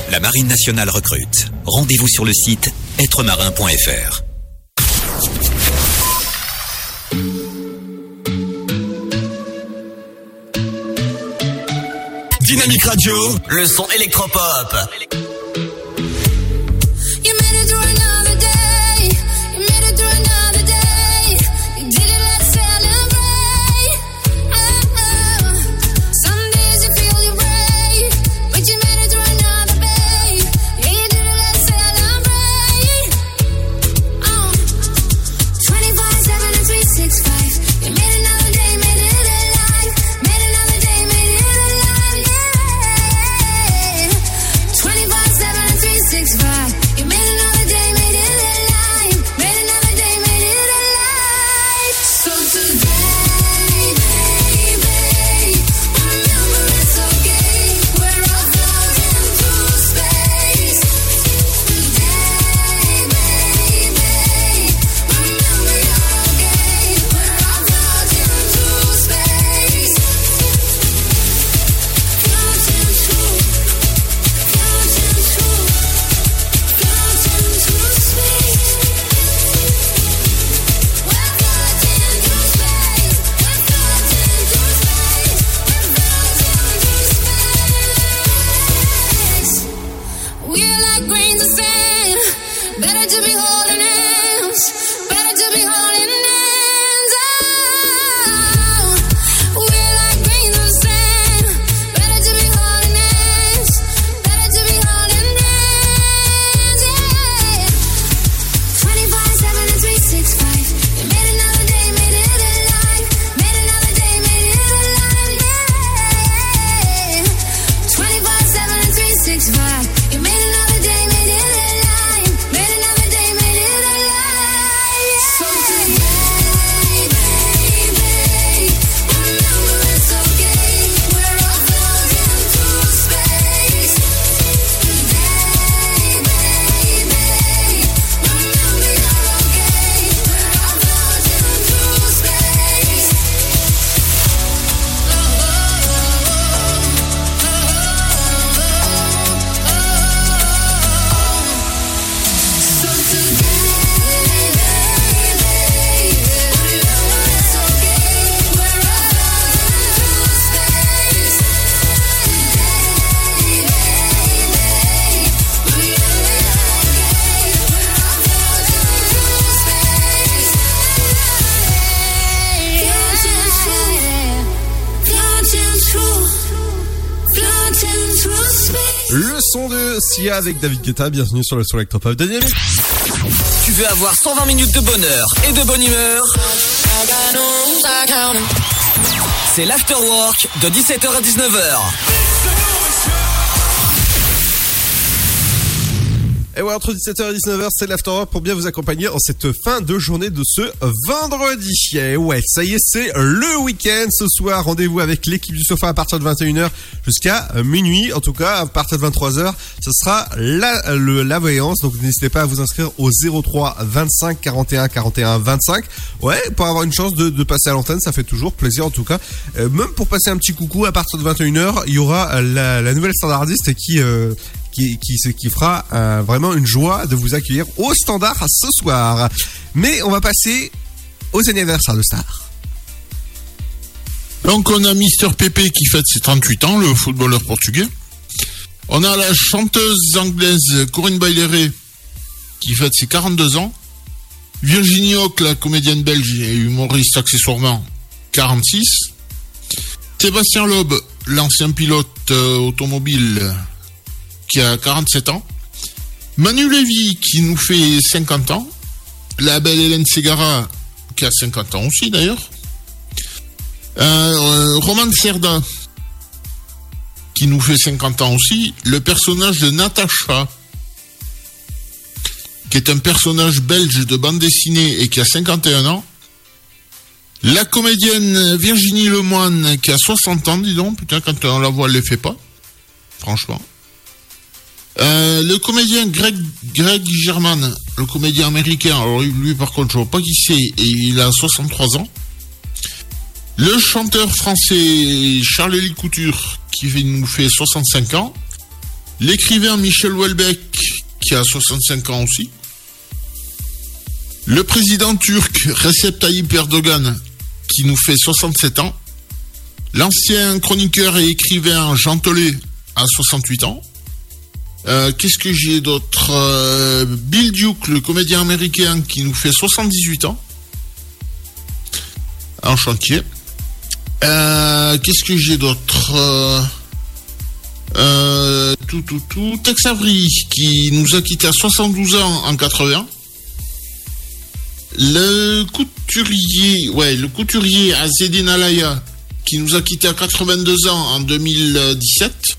La Marine nationale recrute. Rendez-vous sur le site êtremarin.fr. Dynamique Radio, le son électropop. To be de Sia avec David Guetta, bienvenue sur le son électropop de Dynamique. Tu veux avoir 120 minutes de bonheur et de bonne humeur? C'est l'afterwork de 17h à 19h. Et ouais, entre 17h et 19h, c'est l'afterwork pour bien vous accompagner en cette fin de journée de ce vendredi. Et ouais, ça y est, c'est le week-end. Ce soir, rendez-vous avec l'équipe du sofa à partir de 21h jusqu'à euh, minuit. En tout cas, à partir de 23h, ce sera la, le, la voyance. Donc n'hésitez pas à vous inscrire au 03 25 41 41 25. Ouais, pour avoir une chance de, de passer à l'antenne, ça fait toujours plaisir en tout cas. Euh, même pour passer un petit coucou à partir de 21h, il y aura la, la nouvelle standardiste qui... Euh, qui, ce qui fera euh, vraiment une joie de vous accueillir au standard ce soir. Mais on va passer aux anniversaires de stars. Donc on a Mister Pepe qui fête ses 38 ans, le footballeur portugais. On a la chanteuse anglaise Corinne Baileret qui fête ses 42 ans. Virginie Hoc, la comédienne belge et humoriste accessoirement, 46. Sébastien Loeb, l'ancien pilote euh, automobile qui a 47 ans. Manu Lévy qui nous fait 50 ans. La belle Hélène Segara qui a 50 ans aussi d'ailleurs. Euh, Roman Serda qui nous fait 50 ans aussi. Le personnage de Natacha qui est un personnage belge de bande dessinée et qui a 51 ans. La comédienne Virginie Lemoine qui a 60 ans, dis donc. Putain, quand on la voit, elle les fait pas. Franchement. Euh, le comédien Greg, German, le comédien américain, alors lui par contre je vois pas qui c'est, et il a 63 ans. Le chanteur français Charles-Élie Couture, qui nous fait 65 ans. L'écrivain Michel Houellebecq, qui a 65 ans aussi. Le président turc Recep Tayyip Erdogan, qui nous fait 67 ans. L'ancien chroniqueur et écrivain Jean Tollet a 68 ans. Euh, Qu'est-ce que j'ai d'autre Euh, Bill Duke, le comédien américain, qui nous fait 78 ans. En chantier. Euh, Qu'est-ce que j'ai d'autre Tout, tout, tout. Tex Avery, qui nous a quitté à 72 ans en 80. Le couturier, ouais, le couturier Azedine Alaya, qui nous a quitté à 82 ans en 2017.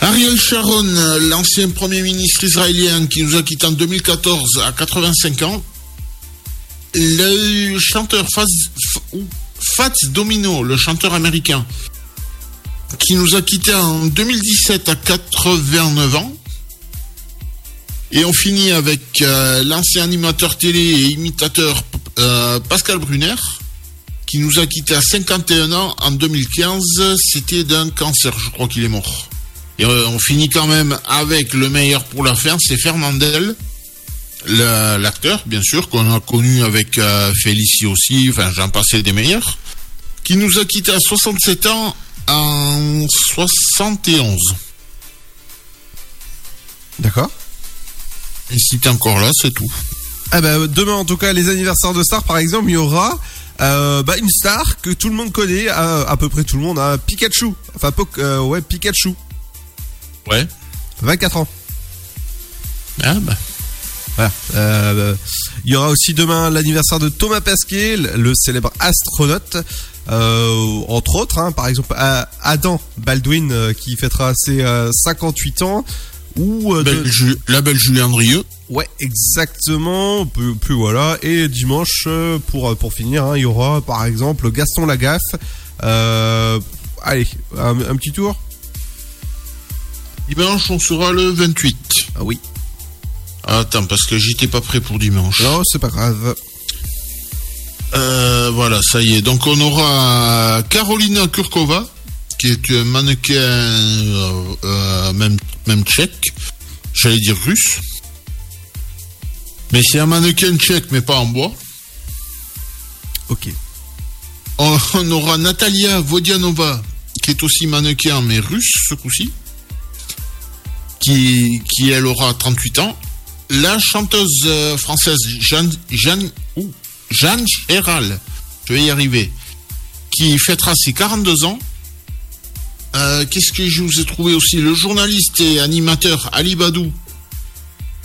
Ariel Sharon, l'ancien premier ministre israélien qui nous a quitté en 2014 à 85 ans. Le chanteur Fats Domino, le chanteur américain, qui nous a quitté en 2017 à 89 ans. Et on finit avec euh, l'ancien animateur télé et imitateur euh, Pascal Brunner, qui nous a quitté à 51 ans en 2015. C'était d'un cancer, je crois qu'il est mort. Et euh, on finit quand même avec le meilleur pour la fin, c'est Fernandel, l'acteur, bien sûr, qu'on a connu avec euh, Félicie aussi, enfin j'en passais des meilleurs, qui nous a quitté à 67 ans en 71. D'accord. Et si t'es encore là, c'est tout. Ah bah, demain, en tout cas, les anniversaires de stars, par exemple, il y aura euh, bah, une star que tout le monde connaît, à, à peu près tout le monde, hein, Pikachu. Enfin, euh, ouais, Pikachu. Ouais. 24 ans. Ah bah. Voilà. Euh, il y aura aussi demain l'anniversaire de Thomas Pesquet, le célèbre astronaute. Euh, entre autres, hein, par exemple Adam Baldwin euh, qui fêtera ses euh, 58 ans. Ou Belle de- Ju- la belle Julien Drieux. Ouais, exactement. Plus, plus voilà. Et dimanche, pour pour finir, hein, il y aura par exemple Gaston Lagaffe. Allez, un, un petit tour. Dimanche, on sera le 28. Ah oui. Attends, parce que j'étais pas prêt pour dimanche. Non, c'est pas grave. Euh, voilà, ça y est. Donc on aura Carolina Kurkova, qui est un mannequin euh, euh, même, même tchèque. J'allais dire russe. Mais c'est un mannequin tchèque, mais pas en bois. Ok. On, on aura Natalia Vodianova, qui est aussi mannequin, mais russe ce coup-ci. Qui, qui, elle, aura 38 ans. La chanteuse euh, française Jeanne, Jeanne, ouh, Jeanne je vais y arriver, qui fêtera ses 42 ans. Euh, Qu'est-ce que je vous ai trouvé aussi? Le journaliste et animateur Ali Badou,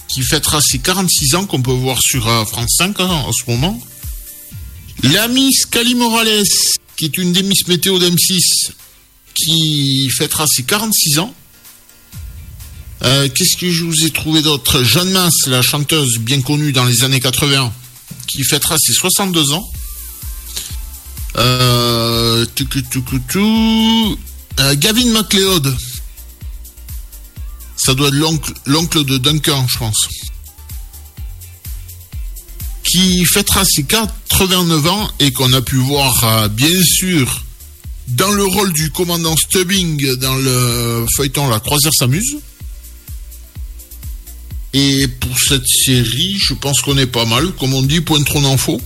qui fêtera ses 46 ans, qu'on peut voir sur euh, France 5 hein, en ce moment. La Miss Cali Morales, qui est une des Miss Météo d'M6, qui fêtera ses 46 ans. Euh, Qu'est-ce que je vous ai trouvé d'autre Jeanne Masse, la chanteuse bien connue dans les années 80, qui fêtera ses 62 ans. Euh. Euh, Gavin MacLeod. Ça doit être l'oncle de Duncan, je pense. Qui fêtera ses 89 ans et qu'on a pu voir, bien sûr, dans le rôle du commandant Stubbing dans le feuilleton La Croisière s'amuse. Et pour cette série, je pense qu'on est pas mal. Comme on dit, point trop d'infos.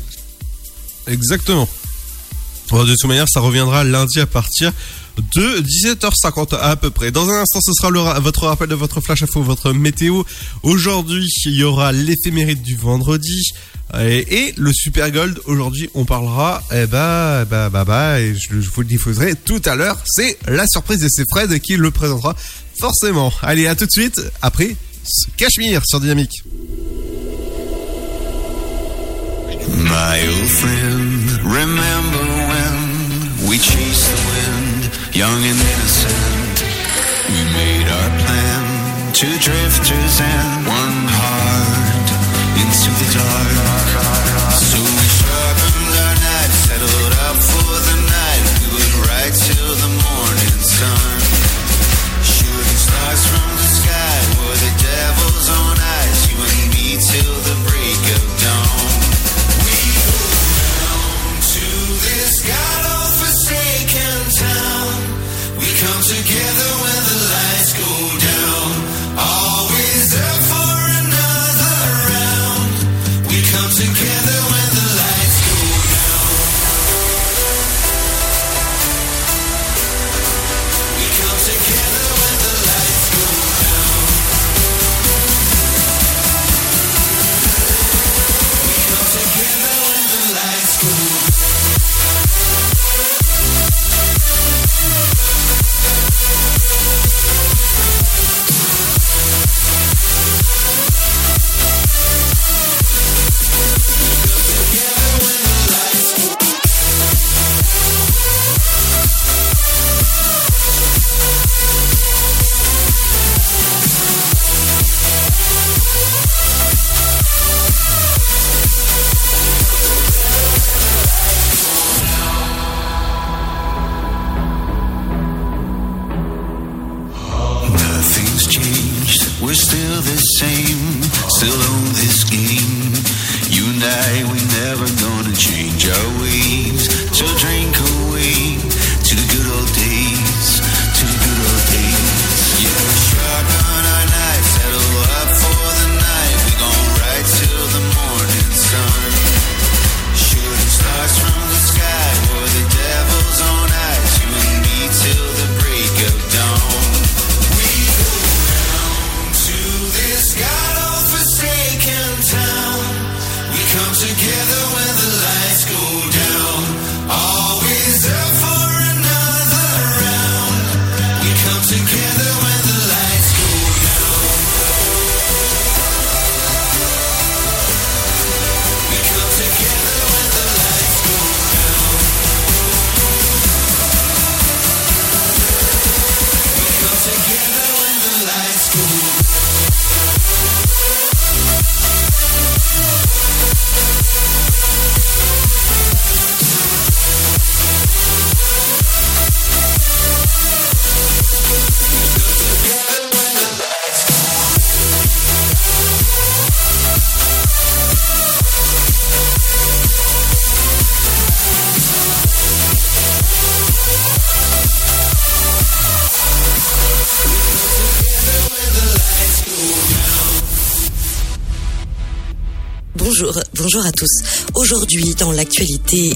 Exactement. De toute manière, ça reviendra lundi à partir de 17h50 à peu près. Dans un instant, ce sera votre rappel de votre flash info, votre météo. Aujourd'hui, il y aura l'éphéméride du vendredi et, le super gold. Aujourd'hui, on parlera, eh bah, bah, bah, bah, et je, je vous le diffuserai tout à l'heure. C'est la surprise et c'est Fred qui le présentera forcément. Allez, à tout de suite. Après, Cachemire sur Dynamique. My old friend, remember when we chased the wind, young and innocent. We made our plan, two drifters and one heart into the dark.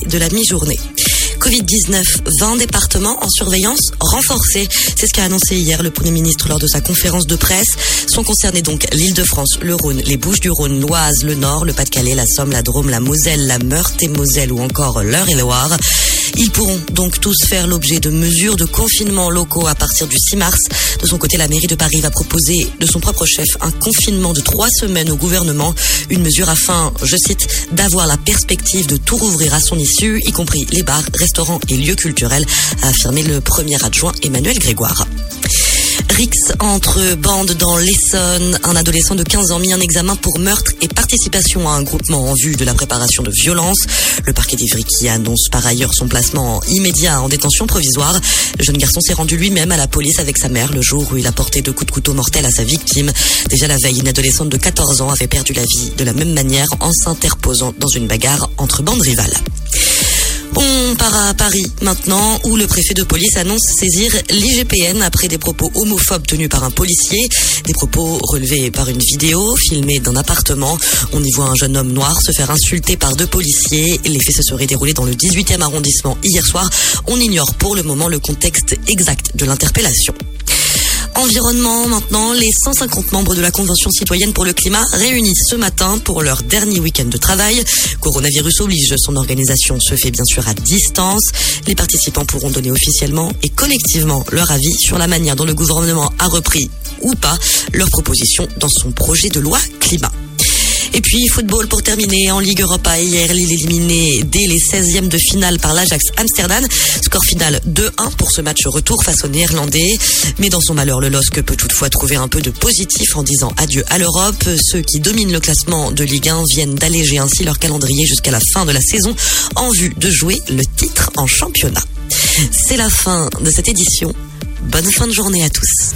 De la mi-journée. Covid-19, 20 départements en surveillance renforcée. C'est ce qu'a annoncé hier le Premier ministre lors de sa conférence de presse. Sont concernés donc l'Île-de-France, le Rhône, les Bouches-du-Rhône, l'Oise, le Nord, le Pas-de-Calais, la Somme, la Drôme, la Moselle, la Meurthe et Moselle ou encore l'Eure-et-Loire. Ils pourront donc tous faire l'objet de mesures de confinement locaux à partir du 6 mars. De son côté, la mairie de Paris va proposer de son propre chef un confinement de trois semaines au gouvernement. Une mesure afin, je cite, d'avoir la perspective de tout rouvrir à son issue, y compris les bars, restaurants et lieux culturels, a affirmé le premier adjoint Emmanuel Grégoire. Rix entre bandes dans l'Essonne. Un adolescent de 15 ans mis en examen pour meurtre et participation à un groupement en vue de la préparation de violences. Le parquet d'Ivry qui annonce par ailleurs son placement immédiat en détention provisoire. Le jeune garçon s'est rendu lui-même à la police avec sa mère le jour où il a porté deux coups de couteau mortels à sa victime. Déjà la veille, une adolescente de 14 ans avait perdu la vie de la même manière en s'interposant dans une bagarre entre bandes rivales. On part à Paris maintenant où le préfet de police annonce saisir l'IGPN après des propos homophobes tenus par un policier. Des propos relevés par une vidéo filmée d'un appartement. On y voit un jeune homme noir se faire insulter par deux policiers. Les faits se seraient déroulés dans le 18e arrondissement hier soir. On ignore pour le moment le contexte exact de l'interpellation. Environnement maintenant, les 150 membres de la Convention citoyenne pour le climat réunis ce matin pour leur dernier week-end de travail. Coronavirus oblige, son organisation se fait bien sûr à distance. Les participants pourront donner officiellement et collectivement leur avis sur la manière dont le gouvernement a repris ou pas leurs propositions dans son projet de loi climat. Et puis football pour terminer en Ligue Europa hier Lille éliminé dès les 16e de finale par l'Ajax Amsterdam. Score final 2-1 pour ce match retour face aux Néerlandais. Mais dans son malheur, le LOSC peut toutefois trouver un peu de positif en disant adieu à l'Europe. Ceux qui dominent le classement de Ligue 1 viennent d'alléger ainsi leur calendrier jusqu'à la fin de la saison en vue de jouer le titre en championnat. C'est la fin de cette édition. Bonne fin de journée à tous.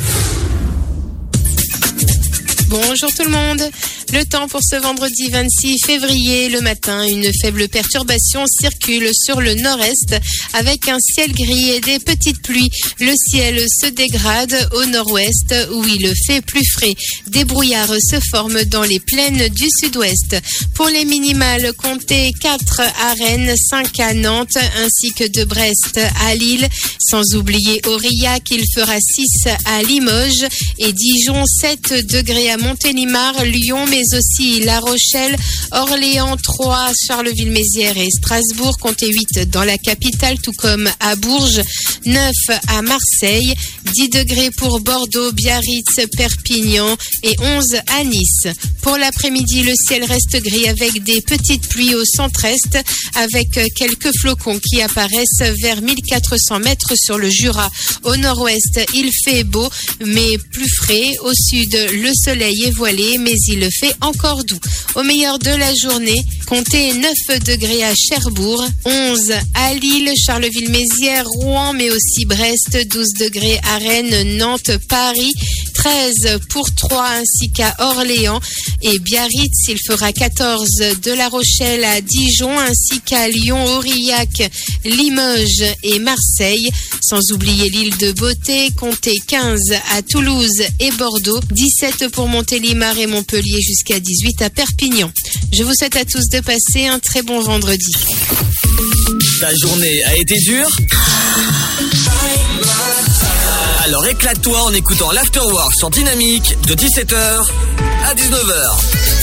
Bonjour tout le monde. Le temps pour ce vendredi 26 février, le matin, une faible perturbation circule sur le nord-est avec un ciel gris et des petites pluies. Le ciel se dégrade au nord-ouest où il fait plus frais. Des brouillards se forment dans les plaines du sud-ouest. Pour les minimales, comptez 4 à Rennes, 5 à Nantes ainsi que de Brest à Lille. Sans oublier Aurillac, il fera 6 à Limoges et Dijon 7 degrés à Montélimar, Lyon, mais aussi La Rochelle, Orléans 3, Charleville-Mézières et Strasbourg, comptez 8 dans la capitale, tout comme à Bourges, 9 à Marseille, 10 degrés pour Bordeaux, Biarritz, Perpignan et 11 à Nice. Pour l'après-midi, le ciel reste gris avec des petites pluies au centre-est, avec quelques flocons qui apparaissent vers 1400 mètres sur le Jura. Au nord-ouest, il fait beau, mais plus frais. Au sud, le soleil est voilé, mais il fait encore doux. Au meilleur de la journée, comptez 9 degrés à Cherbourg, 11 à Lille, Charleville-Mézières, Rouen, mais aussi Brest, 12 degrés à Rennes, Nantes, Paris, 13 pour Troyes ainsi qu'à Orléans et Biarritz, il fera 14 de La Rochelle à Dijon ainsi qu'à Lyon, Aurillac, Limoges et Marseille, sans oublier l'île de Beauté, comptez 15 à Toulouse et Bordeaux, 17 pour Montélimar et Montpellier jusqu'à 18 à Perpignan. Je vous souhaite à tous de passer un très bon vendredi. Ta journée a été dure Alors éclate-toi en écoutant l'Afterwork sur Dynamique de 17h à 19h.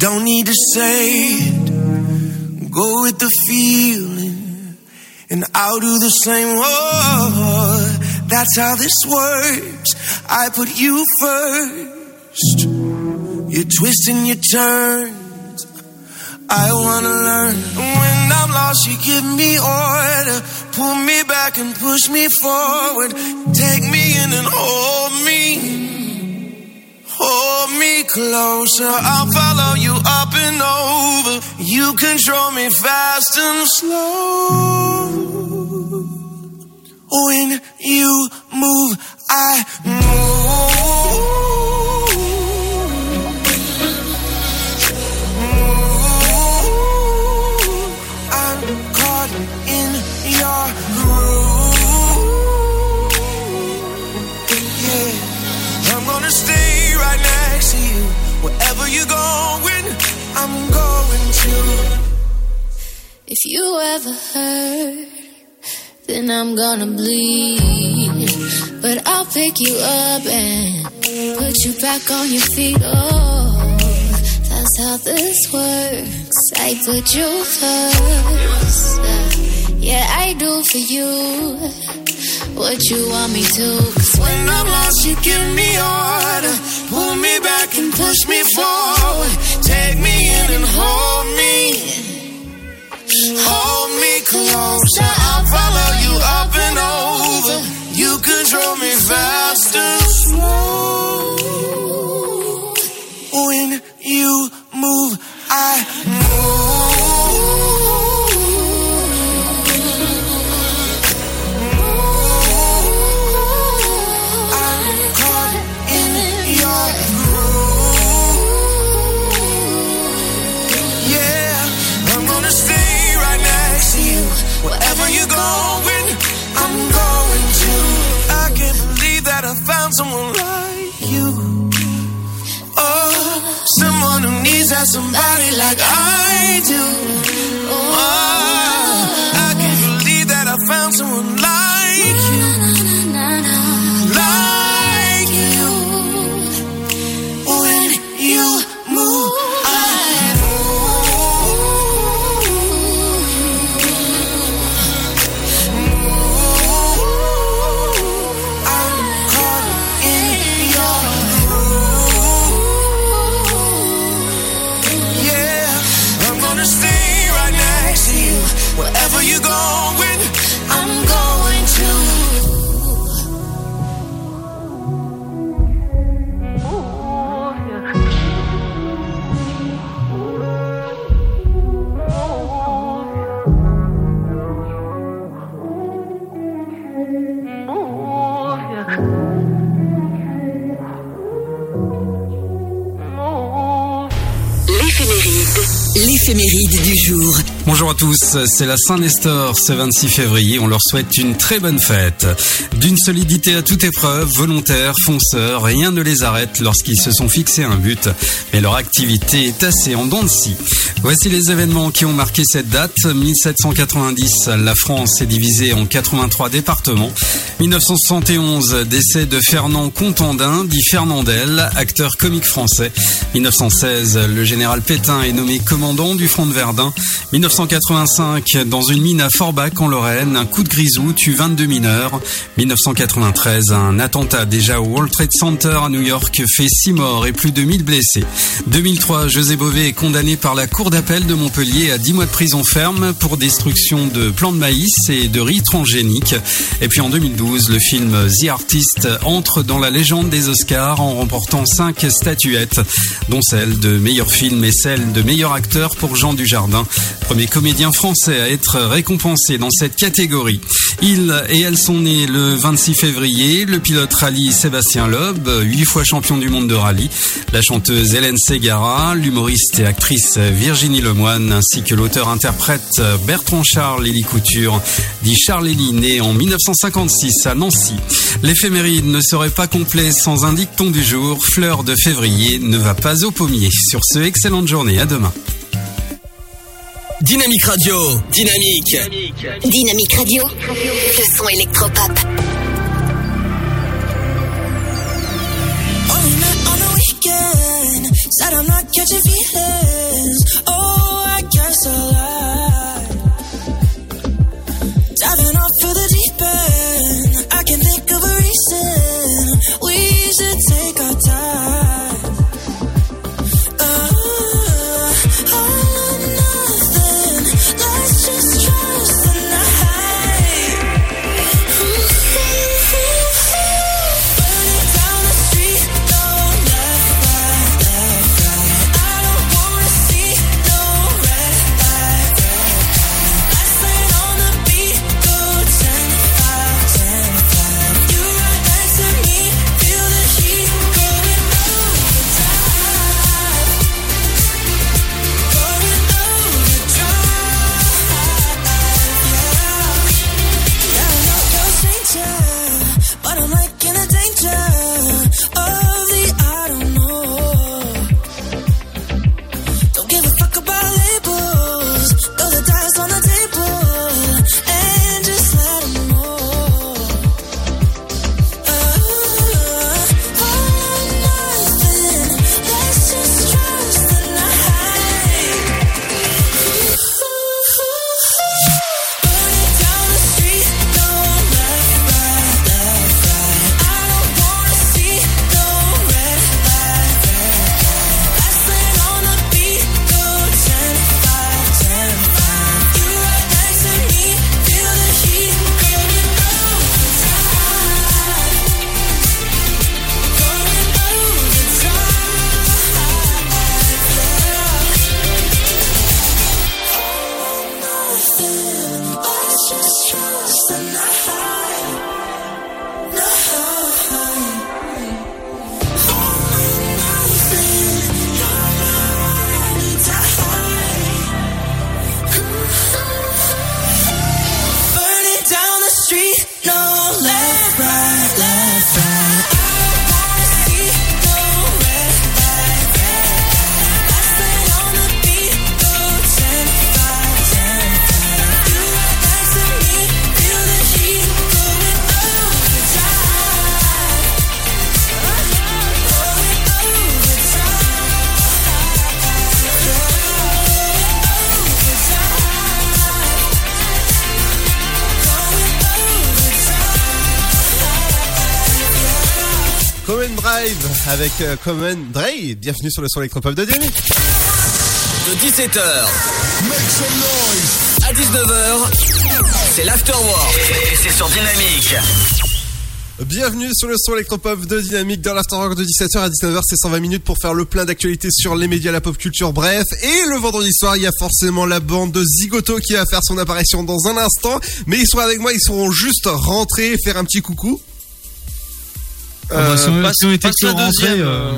Don't need to say it. Go with the feeling, and I'll do the same. Oh, that's how this works. I put you first. You're twisting your turns. I wanna learn. When I'm lost, you give me order. Pull me back and push me forward. Take me in and hold me. Hold me closer, I'll follow you up and over. You control me fast and slow. When you move, I move. If you ever hurt, then I'm gonna bleed. But I'll pick you up and put you back on your feet. Oh, that's how this works. I put you first. Yeah, I do for you what you want me to. Cause When I'm lost, you give me order. Pull me back and push me forward. Take me in and hold me. Hold me closer. I'll follow you up and over. You control me fast and slow. When you move, I C'est la Saint-Nestor ce 26 février. On leur souhaite une très bonne fête. D'une solidité à toute épreuve, volontaires, fonceurs, rien ne les arrête lorsqu'ils se sont fixés un but. Mais leur activité est assez en dents de scie. Voici les événements qui ont marqué cette date. 1790, la France est divisée en 83 départements. 1971, décès de Fernand Contandin, dit Fernandel, acteur comique français. 1916, le général Pétain est nommé commandant du front de Verdun. 1985, dans une mine à Forbach en Lorraine, un coup de grisou tue 22 mineurs. 1993, un attentat déjà au World Trade Center à New York fait 6 morts et plus de 1000 blessés. 2003, José Bové est condamné par la Cour d'appel de Montpellier à 10 mois de prison ferme pour destruction de plants de maïs et de riz transgéniques. Et puis en 2012, le film The Artist entre dans la légende des Oscars en remportant 5 statuettes, dont celle de meilleur film et celle de meilleur acteur pour Jean Dujardin, premier comédien français à être récompensé dans cette catégorie. Il et elle sont nés le 26 février, le pilote rallye Sébastien Loeb, huit fois champion du monde de rallye, la chanteuse Hélène Segara, l'humoriste et actrice Virginie Lemoine, ainsi que l'auteur-interprète Bertrand Charles Élie Couture, dit Charles Élie, né en 1956 à Nancy. L'éphéméride ne serait pas complet sans un dicton du jour, fleur de février ne va pas au pommier. Sur ce, excellente journée, à demain. Dynamique Radio, dynamique. Dynamique Radio, le son électropop. Only night on the weekend. Said I'm not catching feelings. Oh, I guess I lied. Diving off for the deep end. I can think of a reason we should take our avec euh, Common Drive. Bienvenue sur le son électropop de Dynamique. De 17h à 19h, c'est l'Afterwork. Et c'est sur Dynamique. Bienvenue sur le son électropop de Dynamique dans l'Afterwork de 17h à 19h. C'est 120 minutes pour faire le plein d'actualités sur les médias, la pop culture, bref. Et le vendredi soir, il y a forcément la bande de Zigoto qui va faire son apparition dans un instant. Mais ils sont avec moi, ils seront juste rentrés, faire un petit coucou. Ah bah, passe- si on était passe la deuxième, euh,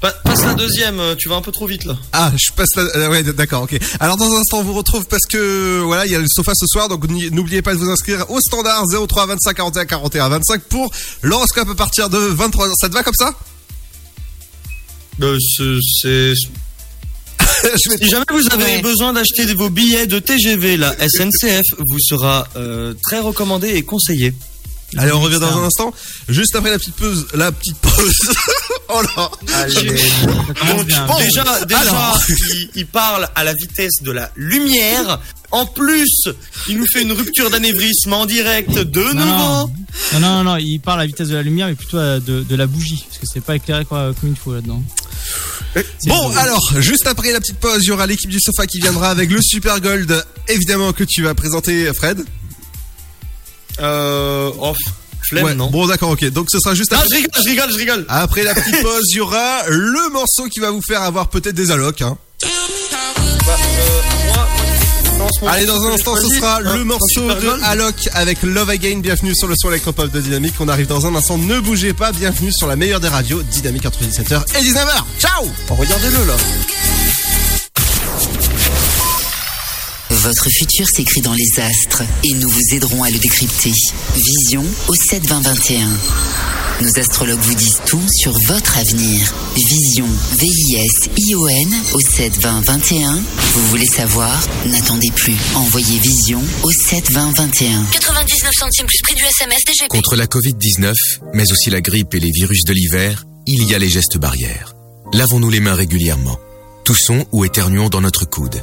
Pa- passe la deuxième, euh, tu vas un peu trop vite là. Ah, je passe la... euh, ouais, d'accord, ok. Alors dans un instant, on vous retrouve parce que voilà, il y a le sofa ce soir, donc n'oubliez pas de vous inscrire au standard 03 25 41 41 25 pour l'horoscope à partir de 23h. Ça te va comme ça? Euh, c'est-. Si jamais vous avez besoin d'acheter vos billets de TGV, la SNCF vous sera euh, très recommandé et conseillé. Allez, on revient dans un instant, juste après la petite pause. La petite pause. oh là. Donc, Bon, déjà, déjà alors. il, il parle à la vitesse de la lumière. En plus, il nous fait une rupture d'anévrisme en direct de Non, nouveau. non, non, non, non, il parle à la vitesse de la lumière, mais plutôt de, de la bougie, parce que c'est pas éclairé quoi, comme il faut là-dedans. Bon, alors, juste après la petite pause, il y aura l'équipe du sofa qui viendra avec le Super Gold, évidemment, que tu vas présenter, Fred. Euh, off. Flemme, Ouais, non Bon, d'accord, ok. Donc, ce sera juste Non, après. je rigole, je rigole, je rigole. Après la petite pause, il y aura le morceau qui va vous faire avoir peut-être des allocs. Hein. Allez, dans un instant, ce sera le morceau de Alok avec Love Again. Bienvenue sur le son électropop de Dynamique. On arrive dans un instant. Ne bougez pas. Bienvenue sur la meilleure des radios, Dynamique entre 17h et 19h. Ciao Regardez-le là. Votre futur s'écrit dans les astres et nous vous aiderons à le décrypter. Vision au 7 20 21. Nos astrologues vous disent tout sur votre avenir. Vision, V-I-S-I-O-N au 7 20 21. Vous voulez savoir? N'attendez plus. Envoyez Vision au 7 20 21. 99 centimes plus prix du SMS DGP. Contre la Covid-19, mais aussi la grippe et les virus de l'hiver, il y a les gestes barrières. Lavons-nous les mains régulièrement. Toussons ou éternuons dans notre coude.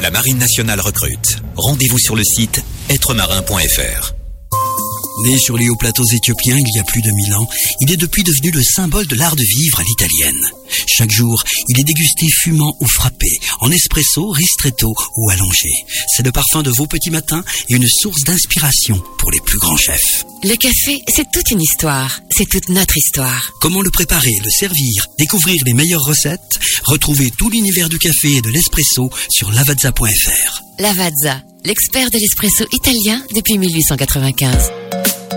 La Marine nationale recrute. Rendez-vous sur le site êtremarin.fr. Né sur les hauts plateaux éthiopiens il y a plus de mille ans, il est depuis devenu le symbole de l'art de vivre à l'italienne. Chaque jour, il est dégusté fumant ou frappé, en espresso, ristretto ou allongé. C'est le parfum de vos petits matins et une source d'inspiration pour les plus grands chefs. Le café, c'est toute une histoire. C'est toute notre histoire. Comment le préparer, le servir, découvrir les meilleures recettes? Retrouvez tout l'univers du café et de l'espresso sur lavazza.fr. Lavazza, l'expert de l'espresso italien depuis 1895.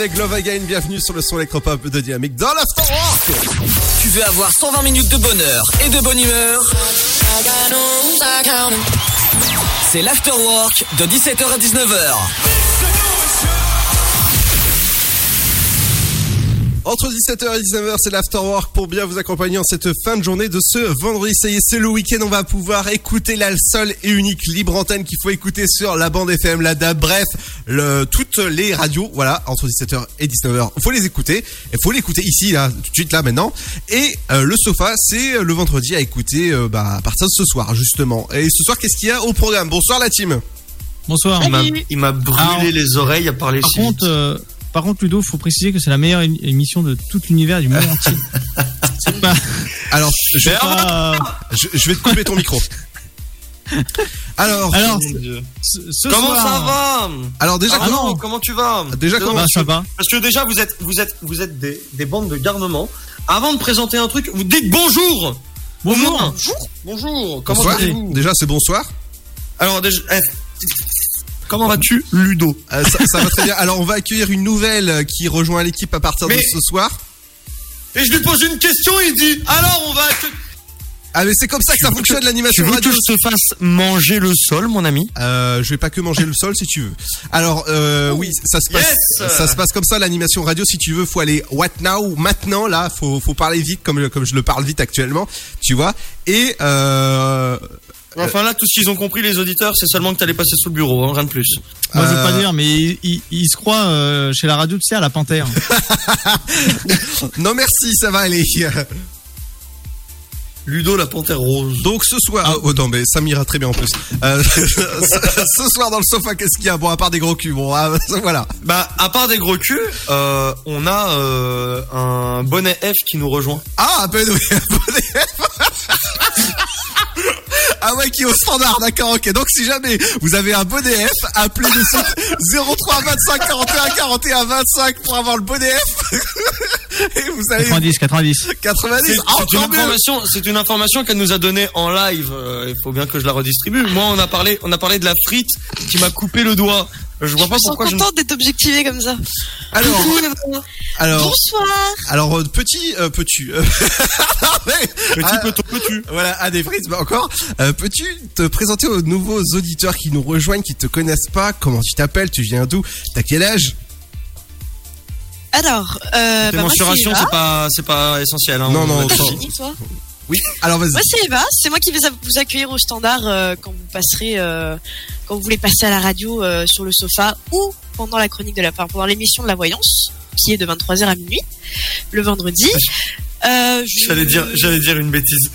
Avec Love Again, bienvenue sur le son électropop de Dynamique dans l'Afterwork Tu veux avoir 120 minutes de bonheur et de bonne humeur? C'est l'Afterwork de 17h à 19h. Entre 17h et 19h, c'est l'Afterwork pour bien vous accompagner en cette fin de journée de ce vendredi. Ça y est, c'est le week-end, on va pouvoir écouter la seule et unique libre antenne qu'il faut écouter sur la bande FM, la DAB, bref, le, toutes les radios, voilà, entre 17h et 19h. Faut les écouter, il faut l'écouter ici, là, tout de suite, là, maintenant. Et euh, le sofa, c'est le vendredi à écouter euh, bah, à partir de ce soir, justement. Et ce soir, qu'est-ce qu'il y a au programme? Bonsoir la team Bonsoir. Il m'a- Il m'a brûlé Alors, les oreilles à parler Par si vite. contre, euh, par contre, Ludo, faut préciser que c'est la meilleure émi- émission de tout l'univers du monde entier. C'est pas. Alors, je, C'est pas- je, je vais te couper ton micro. Alors, Alors, ce- ce comment soir- ça va Alors déjà, Arnaud, comment- comment tu vas Déjà, Non, comment- ça va Parce que déjà vous êtes vous êtes vous êtes des, des bandes de garnement. Avant de présenter un truc, vous dites bonjour. Bonjour. Moins. Bonjour. Comment bonsoir. Déjà, c'est bonsoir. Alors déjà, eh, comment vas-tu, Ludo? Euh, ça, ça va très bien. Alors, on va accueillir une nouvelle qui rejoint l'équipe à partir de ce soir. Et je lui pose une question, il dit alors on va. Ah, mais c'est comme ça que ça fonctionne Tu l'animation veux radio. que je te fasse manger le sol, mon ami? Euh, je vais pas que manger le sol si tu veux. Alors euh, oui, ça se passe, Yes ça se passe comme ça l'animation radio. Si tu veux, faut aller what now, maintenant là, faut faut parler vite comme comme je le parle vite actuellement, tu vois. Et euh, Enfin là, tout ce qu'ils ont compris, les auditeurs, c'est seulement que t'allais passer sous le bureau, hein, rien de plus. Moi, je veux pas Euh, dire, mais il, il- il se croit euh, chez la radio, tu sais, à la panthère. non merci, ça va aller. Ludo, la panthère rose. Donc ce soir, oh non mais ça m'ira très bien en plus. Euh, ce soir dans le sofa, qu'est-ce qu'il y a? Bon à part des gros culs, bon ah, voilà. Bah, à part des gros culs, euh, on a euh, un bonnet F qui nous rejoint. Ah, un peu oui, un bonnet Ah ouais, qui est au standard, d'accord, ok. Donc si jamais vous avez un bonnet F, appelez de suite 03 25 41 41 25 pour avoir le bonnet F. Et vous allez 90, 90. 90. C'est c'est une information, c'est une information qu'elle nous a donnée en live. Euh, Il faut bien que je la redistribue. Moi, on a parlé, on a parlé de la frite qui m'a coupé le doigt. Je vois pas Je suis pourquoi je. contente d'être objectivée comme ça. Alors, Coucou, alors, Bonsoir. alors euh, petit, euh, peux-tu, euh, Petit Ah, peu peux-tu. Voilà, à des frites, mais encore. Euh, peux-tu te présenter aux nouveaux auditeurs qui nous rejoignent, qui te connaissent pas? Comment tu t'appelles? Tu viens d'où? T'as quel âge? Alors, euh, bah, c'est mensurations, Eva. c'est pas, c'est pas essentiel. Hein, Non, on non, Oui. Alors vas-y. Moi, c'est Eva. C'est moi qui vais vous accueillir au standard euh, quand vous passerez, euh, quand vous voulez passer à la radio euh, sur le sofa ou pendant la chronique de la, enfin, pendant l'émission de la voyance, qui est de 23h à minuit, le vendredi. Euh, je, J'allais dire, j'allais dire une bêtise.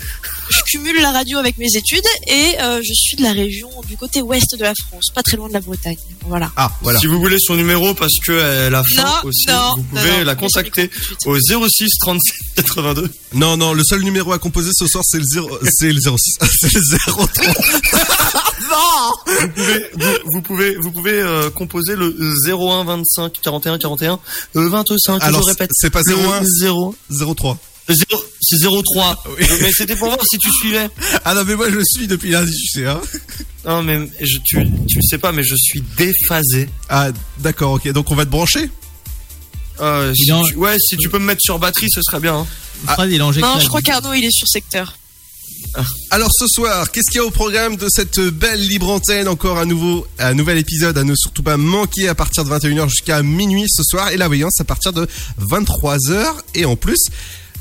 Je cumule la radio avec mes études et euh, je suis de la région du côté ouest de la France, pas très loin de la Bretagne. Voilà. Ah, voilà. Si vous voulez son numéro parce que elle a faim Non, aussi, non, vous pouvez non, la contacter au 06 36 82. Non, non, le seul numéro à composer ce soir, c'est le 0, c'est le 06, c'est le 03. non! Vous pouvez, vous, vous pouvez, vous pouvez euh, composer le 01 25 41 41 euh, 25. Alors, je répète. c'est pas Le 01, 0 03. C'est 03. Oui. Mais c'était pour voir si tu suivais. Ah non, mais moi je suis depuis lundi, tu sais, hein. Non, mais je, tu, tu le sais pas, mais je suis déphasé. Ah, d'accord, ok. Donc on va te brancher? Euh, si en- tu- ouais, si tu peux me mettre sur batterie, ce serait bien. hein. Fred, il injecte Non, je crois qu'Arnaud, il est sur secteur. Alors ce soir, qu'est-ce qu'il y a au programme de cette belle libre antenne? Encore un nouveau, un nouvel épisode à ne surtout pas manquer à partir de 21h jusqu'à minuit ce soir et la voyance à partir de 23h et en plus,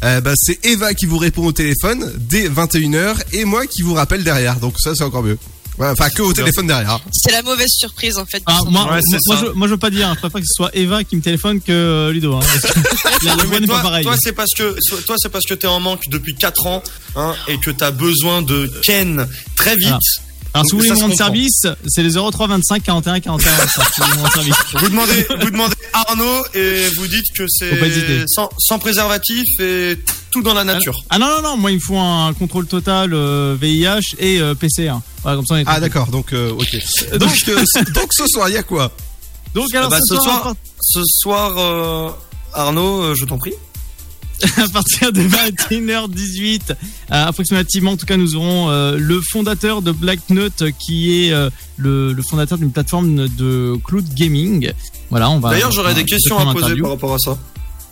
euh, bah, c'est Eva qui vous répond au téléphone dès 21h et moi qui vous rappelle derrière. Donc ça c'est encore mieux. Ouais, Enfin que au téléphone derrière. C'est la mauvaise surprise en fait. Ah, moi, Ouais, je, moi, je veux pas dire, hein, je préfère que ce soit Eva qui me téléphone que euh, Ludo. Hein, que la, pas toi, toi c'est parce que toi c'est parce que t'es en manque depuis 4 ans hein, et que t'as besoin de Ken très vite. Voilà. Alors, si vous voulez rendre comprend. service, c'est les 03 25 41 41 25. si vous demandez, vous demandez Arnaud et vous dites que c'est sans, sans préservatif et tout dans la nature. Ah non, non, non, moi il me faut un contrôle total euh, VIH et euh, PCR. Voilà, comme ça on est Ah d'accord, donc euh, ok. Donc, euh, ce- donc ce soir il y a quoi? Donc alors Ah bah, ce ce soir, soir, ce soir, euh, Arnaud, euh, je t'en prie. à partir de 21h18, euh, approximativement, en tout cas, nous aurons euh, le fondateur de Black Note, qui est euh, le, le fondateur d'une plateforme de cloud gaming. Voilà, on va. D'ailleurs, j'aurais des questions à poser par rapport à ça.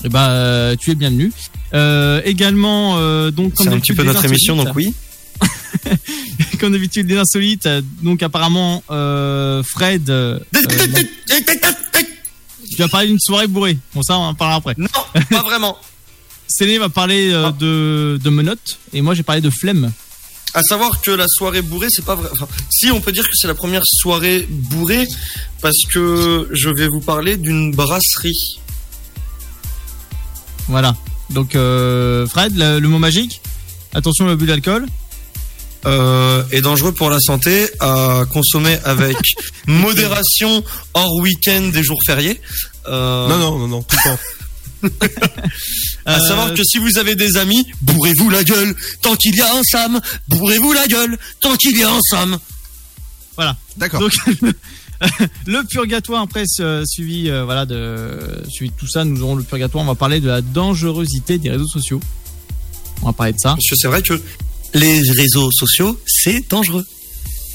Eh ben, euh, tu es bienvenu. Euh, également, euh, donc C'est un petit peu notre émission, donc oui. comme d'habitude, les insolites. euh, Donc apparemment, euh, Fred. euh, euh, tu vas parler d'une soirée bourrée. Bon, ça, on en parlera après. Non, pas vraiment. Céline va parler euh, de, de menottes et moi j'ai parlé de flemme. À savoir que la soirée bourrée, c'est pas vrai. Enfin, si on peut dire que c'est la première soirée bourrée, parce que je vais vous parler d'une brasserie. Voilà. Donc euh, Fred, le, le mot magique? Attention l'abus d'alcool. Euh, est dangereux pour la santé, à consommer avec modération hors week-end des jours fériés. Euh, Non, non, non, non, tout le temps. À savoir que si vous avez des amis, bourrez-vous la gueule tant qu'il y a un Sam. Bourrez-vous la gueule tant qu'il y a un Sam. Voilà. D'accord. Donc le purgatoire après euh, suivi euh, voilà de suivi de tout ça, nous aurons le purgatoire. On va parler de la dangerosité des réseaux sociaux. On va parler de ça. Parce que c'est vrai que les réseaux sociaux, c'est dangereux.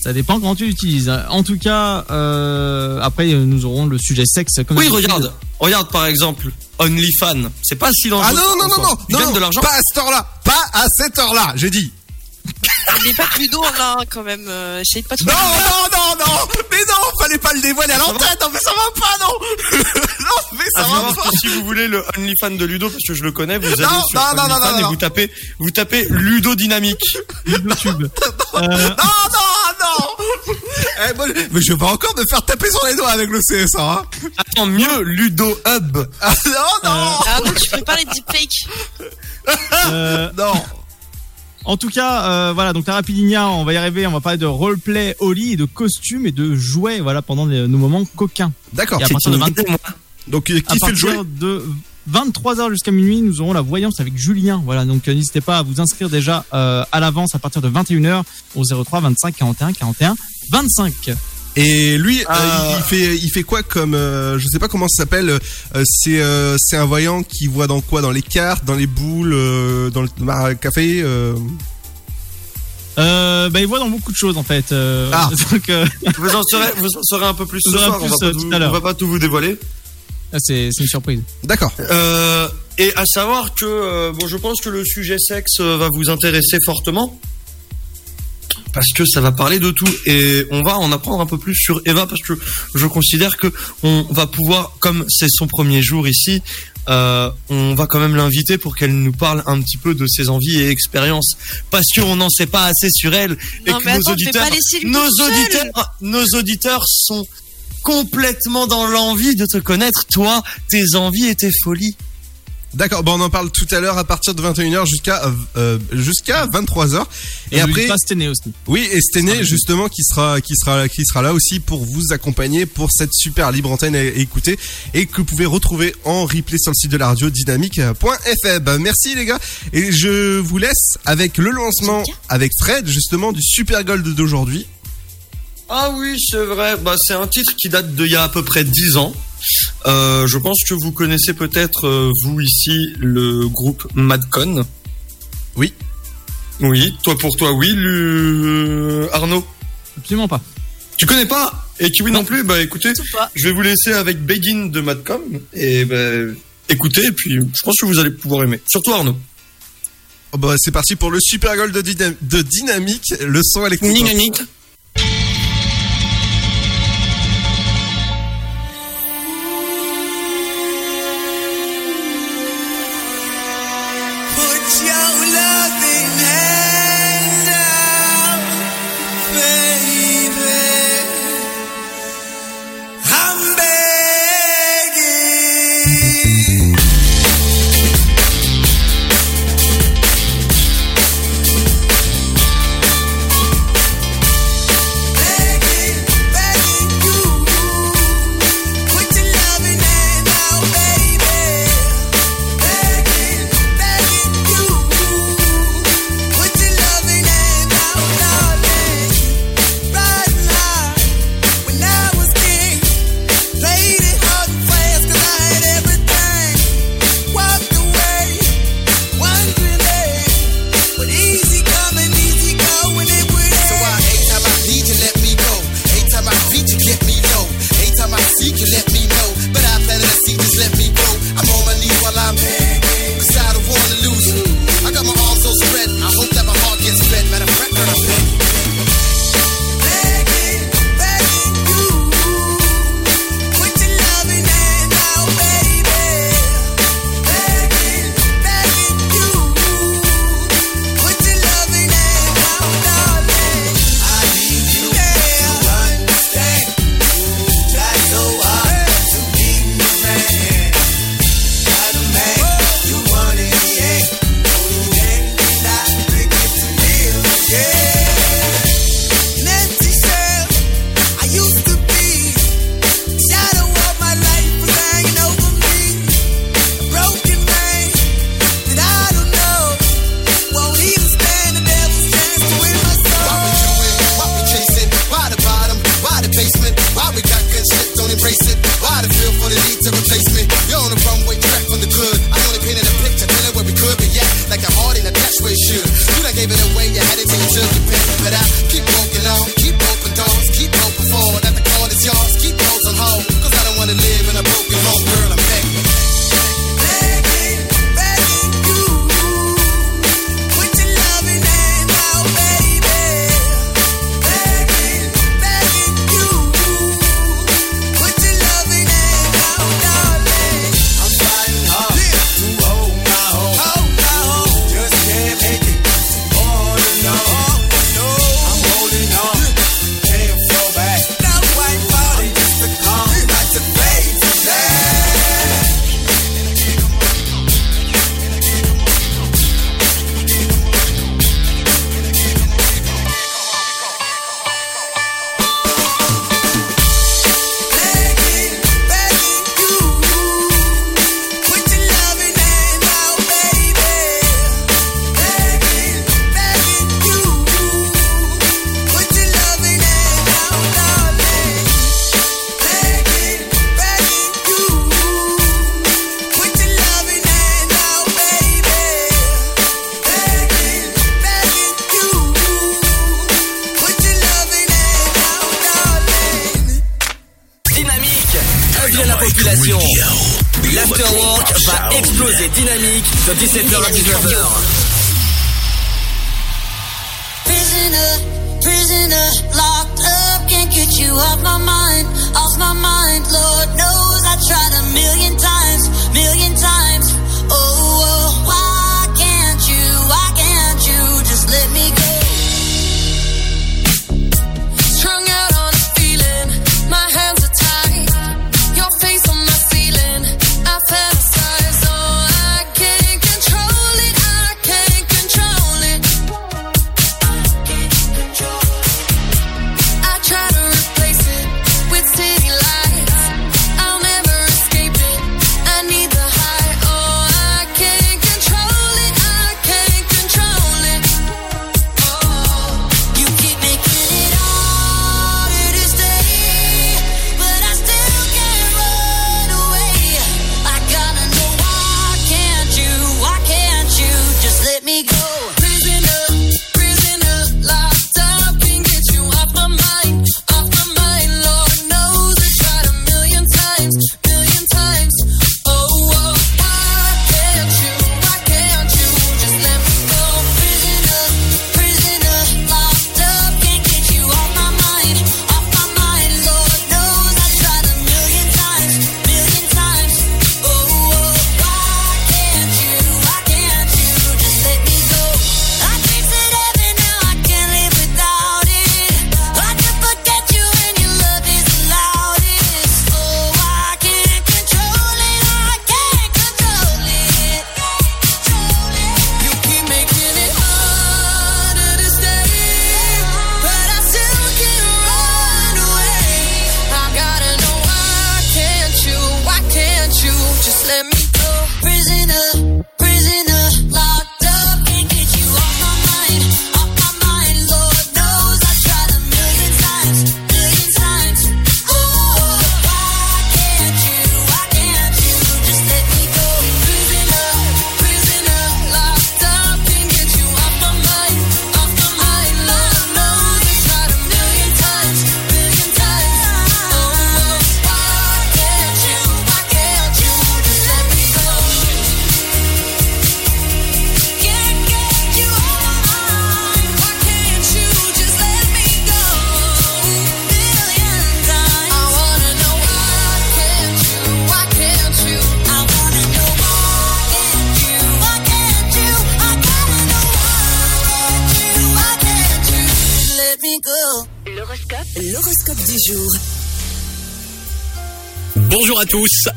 Ça dépend comment tu l'utilises. En tout cas, euh, après euh, nous aurons le sujet sexe. Comme Oui, regarde. Regarde par exemple OnlyFans. C'est pas si dangereux. Ah non, non, non, non, Ils non, de l'argent. pas à cette heure-là, pas à cette heure-là, j'ai dit. Mais pas que Ludo là quand même. Euh, Essaye pas trop. Non, non, non, non, mais non, fallait pas le dévoiler à l'antenne, non, mais ça va pas, non Non, mais À ça va pas si vous voulez le OnlyFans de Ludo, parce que je le connais, vous allez Non, sur non, non, non, non, et non. vous tapez, vous tapez Ludo Dynamique. YouTube. Non, non, non Eh, moi, Mais je vais pas encore me faire taper sur les doigts avec le CSA, hein Attends, mieux Ludo Hub. Ah, non, non Ah non, tu prépares les deepfakes. Euh, Non En tout cas, euh, voilà, donc la Rapidinia, on va y arriver, on va parler de roleplay au lit et de costumes et de jouets, voilà, pendant les- nos moments coquins. D'accord. À C'est partir de une 20 idée, moi. Donc, euh, à qui fait le jouet de 23h jusqu'à minuit, nous aurons la voyance avec Julien. Voilà, donc euh, n'hésitez pas à vous inscrire déjà euh, à l'avance à partir de 21h au 03 25 41 41 25. Et lui, euh, Euh, il, il fait, il fait quoi comme, euh, je sais pas comment ça s'appelle. euh, c'est, euh, c'est un voyant qui voit dans quoi? Dans les cartes, dans les boules, euh, dans le bar à café. euh, Euh, bah, il voit dans beaucoup de choses en fait. Euh, Ah. donc, euh, Vous en saurez, vous en saurez un peu plus ce soir. saurez On va, plus, pas euh, tout, tout à l'heure. on va pas tout vous dévoiler. Ah, c'est une surprise. D'accord. Euh, et à savoir que, euh, bon, je pense que le sujet sexe euh, va vous intéresser fortement. Parce que ça va parler de tout et on va en apprendre un peu plus sur Eva parce que je considère que on va pouvoir, comme c'est son premier jour ici, euh, on va quand même l'inviter pour qu'elle nous parle un petit peu de ses envies et expériences parce qu'on n'en sait pas assez sur elle et Non, que nos attends, auditeurs, nos auditeurs, nos auditeurs sont complètement dans l'envie de te connaître, toi, tes envies et tes folies. D'accord. Bon, on en parle tout à l'heure à partir de 21h jusqu'à euh, jusqu'à 23h. Et Et après, pas Stené aussi. oui, et Stené justement qui sera qui sera qui sera là aussi pour vous accompagner pour cette super libre antenne à écouter et que vous pouvez retrouver en replay sur le site de la radio dynamique.fm. Merci les gars et je vous laisse avec le lancement avec Fred justement du super gold d'aujourd'hui. Ah oui, c'est vrai. Bah, c'est un titre qui date d'il y a à peu près 10 ans. Euh, je pense que vous connaissez peut-être, euh, vous ici, le groupe Madcon. Oui. Oui, toi pour toi, oui. Le... Arnaud Absolument pas. Tu connais pas? Et Kiwi non plus Bah écoutez, je vais vous laisser avec Begin de Madcom. Et bah, écoutez, et puis je pense que vous allez pouvoir aimer. Surtout Arnaud. Oh bah, c'est parti pour le super gold de, Dyna- de dynamique, le son électrique. Dynamique.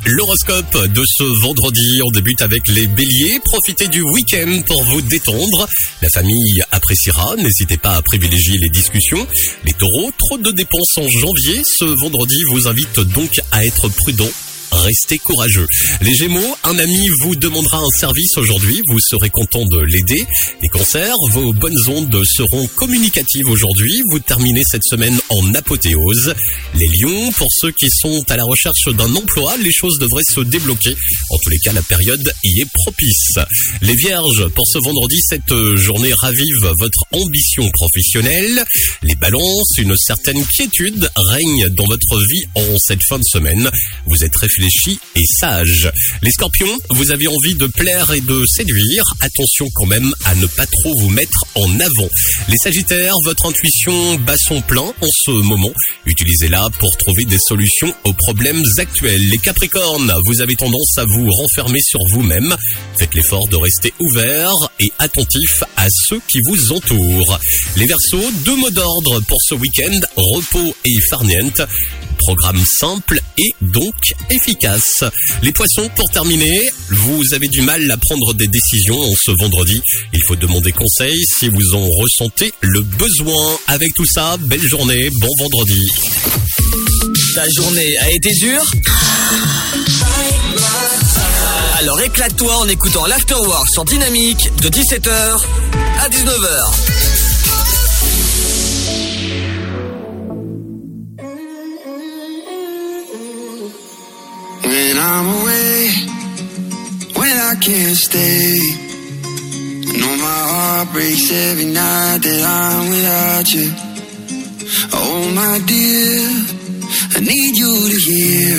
L'horoscope de ce vendredi, on débute avec les béliers, profitez du week-end pour vous détendre, la famille appréciera, n'hésitez pas à privilégier les discussions, les taureaux, trop de dépenses en janvier, ce vendredi vous invite donc à être prudent. Restez courageux. Les Gémeaux, un ami vous demandera un service aujourd'hui, vous serez content de l'aider. Les cancers, vos bonnes ondes seront communicatives aujourd'hui, vous terminez cette semaine en apothéose. Les lions, pour ceux qui sont à la recherche d'un emploi, les choses devraient se débloquer. En tous les cas, la période y est propice. Les vierges, pour ce vendredi, cette journée ravive votre ambition professionnelle. Les balances, une certaine quiétude règne dans votre vie en cette fin de semaine. Vous êtes réfléchi et sage. Les scorpions, vous avez envie de plaire et de séduire. Attention quand même à ne pas trop vous mettre en avant. Les sagittaires, votre intuition bat son plein en ce moment. Utilisez-la pour trouver des solutions aux problèmes actuels. Les capricornes, vous avez tendance à vous renfermer sur vous-même. Faites l'effort de rester ouvert et attentif à ceux qui vous entourent. Les versos, deux mots d'ordre pour ce week-end, repos et farniente. Programme simple et donc efficace. Les poissons, pour terminer, vous avez du mal à prendre des décisions ce vendredi. Il faut demander conseil si vous en ressentez le besoin. Avec tout ça, belle journée, bon vendredi. Ta journée a été dure? Alors éclate-toi en écoutant l'Afterwork sur Dynamique de 17h à 19h. When I'm away, when I can't stay. I know my heart breaks every night that I'm without you. Oh, my dear, I need you to hear.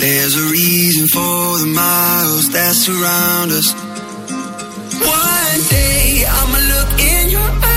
There's a reason for the miles that surround us. One day I'ma look in your eyes.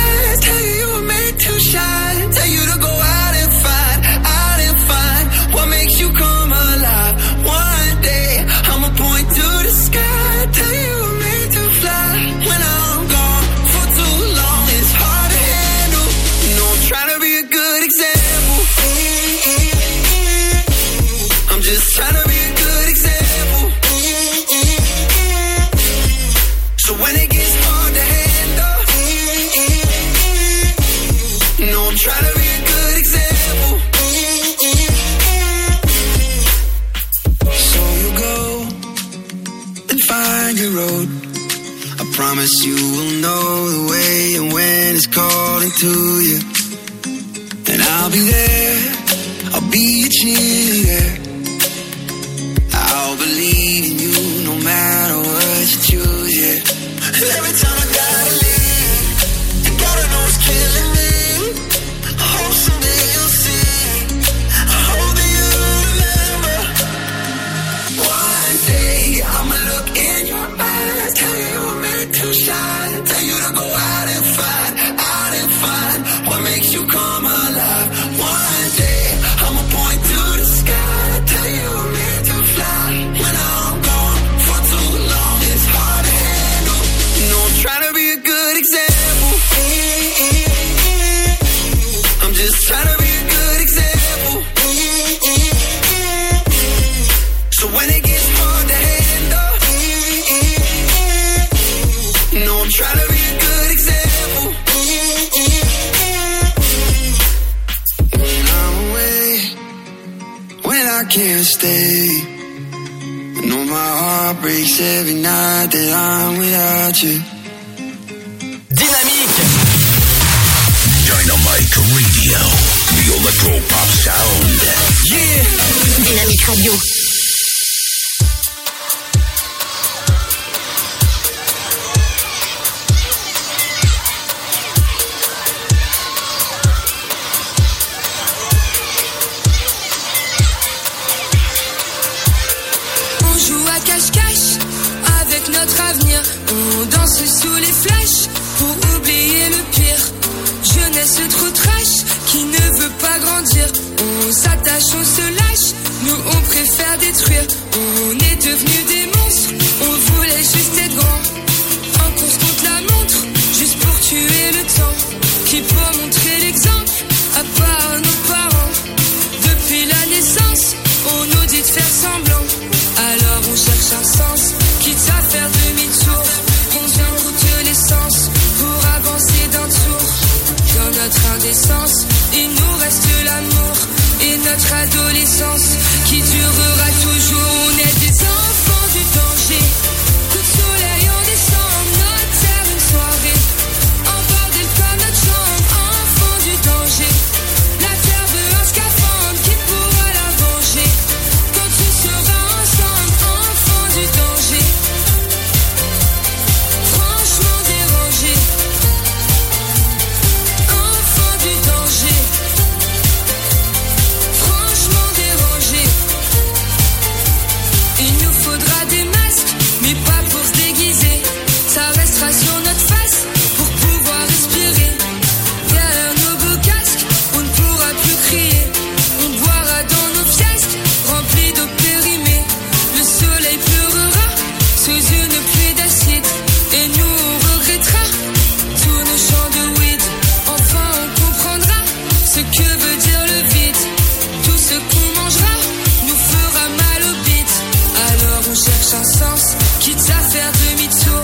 on cherche un sens, quitte à faire demi-tour.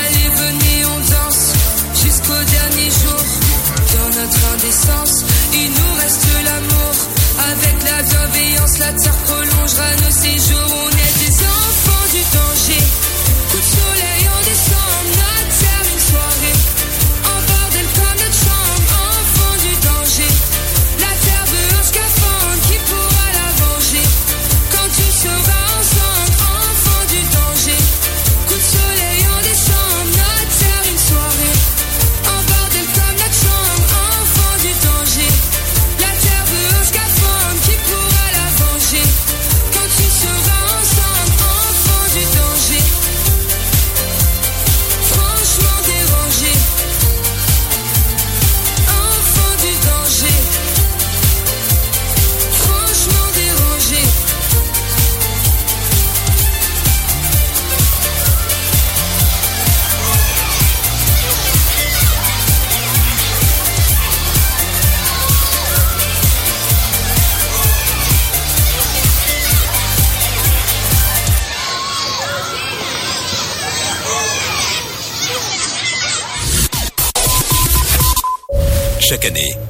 Allez, venez, on danse jusqu'au dernier jour. Dans notre indécence, il nous reste l'amour. Avec la bienveillance, la terre prolongera nos séjours.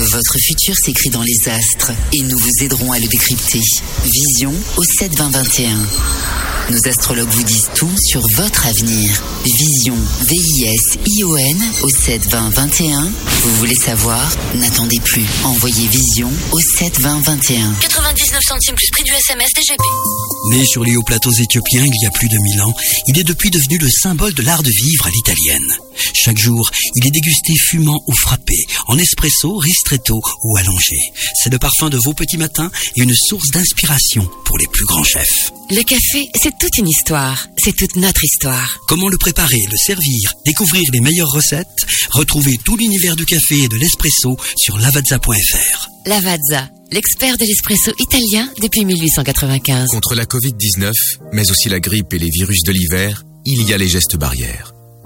Votre futur s'écrit dans les astres et nous vous aiderons à le décrypter. Vision au 7 20 21. Nos astrologues vous disent tout sur votre avenir. Vision, V-I-S-I-O-N au 7 20 21. Vous voulez savoir? N'attendez plus. Envoyez Vision au 7 20 21. 99 centimes plus prix du SMS DGP. Né sur les hauts plateaux éthiopiens il y a plus de mille ans, il est depuis devenu le symbole de l'art de vivre à l'italienne. Chaque jour, il est dégusté fumant ou frappé, en espresso, ristretto ou allongé. C'est le parfum de vos petits matins et une source d'inspiration pour les plus grands chefs. Le café, c'est toute une histoire. C'est toute notre histoire. Comment le préparer, le servir, découvrir les meilleures recettes? Retrouvez tout l'univers du café et de l'espresso sur lavazza.fr. Lavazza, l'expert de l'espresso italien depuis 1895. Contre la Covid-19, mais aussi la grippe et les virus de l'hiver, il y a les gestes barrières.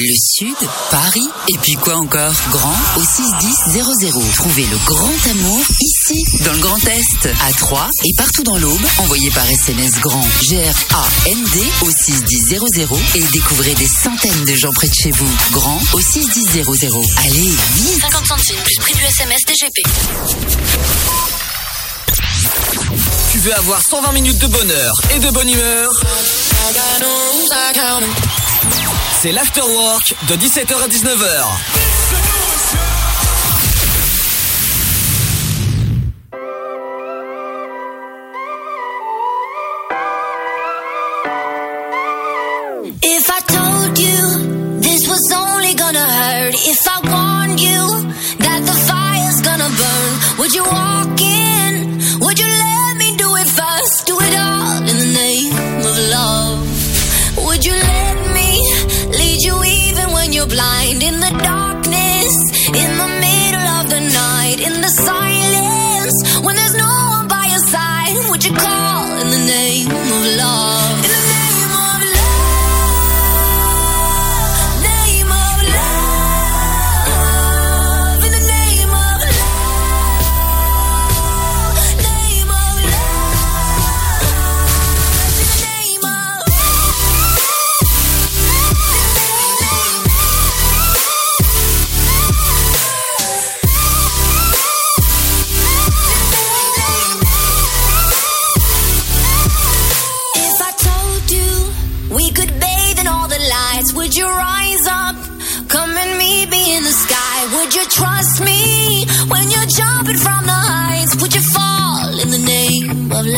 Le Sud, Paris, et puis quoi encore? Grand au 61000. Trouvez le grand amour ici, dans le Grand Est, à Troyes et partout dans l'Aube. Envoyez par SMS grand G-R-A-N-D au 61000 et découvrez des centaines de gens près de chez vous. Grand au 61000. Allez, vite 50 centimes plus prix du SMS DGP. Tu veux avoir 120 minutes de bonheur et de bonne humeur? C'est l'afterwork de 17h à 19h.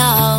Love?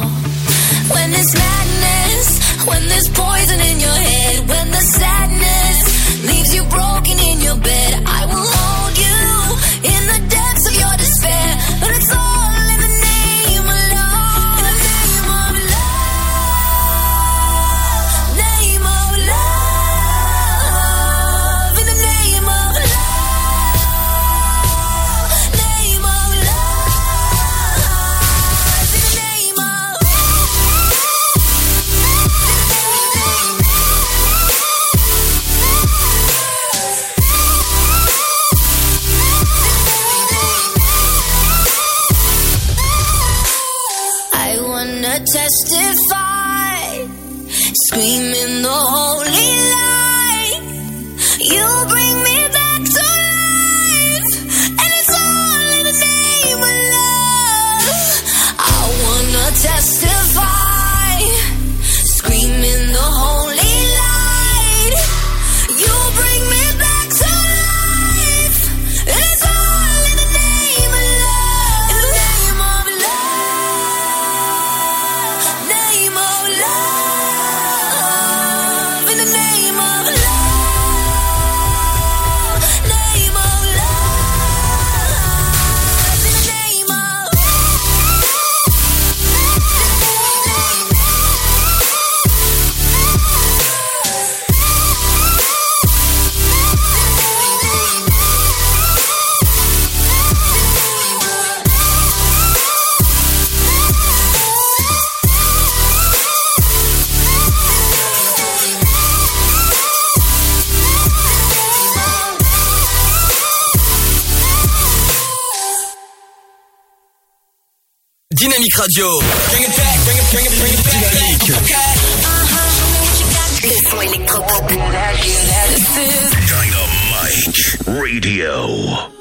Dynamique Radio. Dynamique. Le son électropop. Dynamite Radio.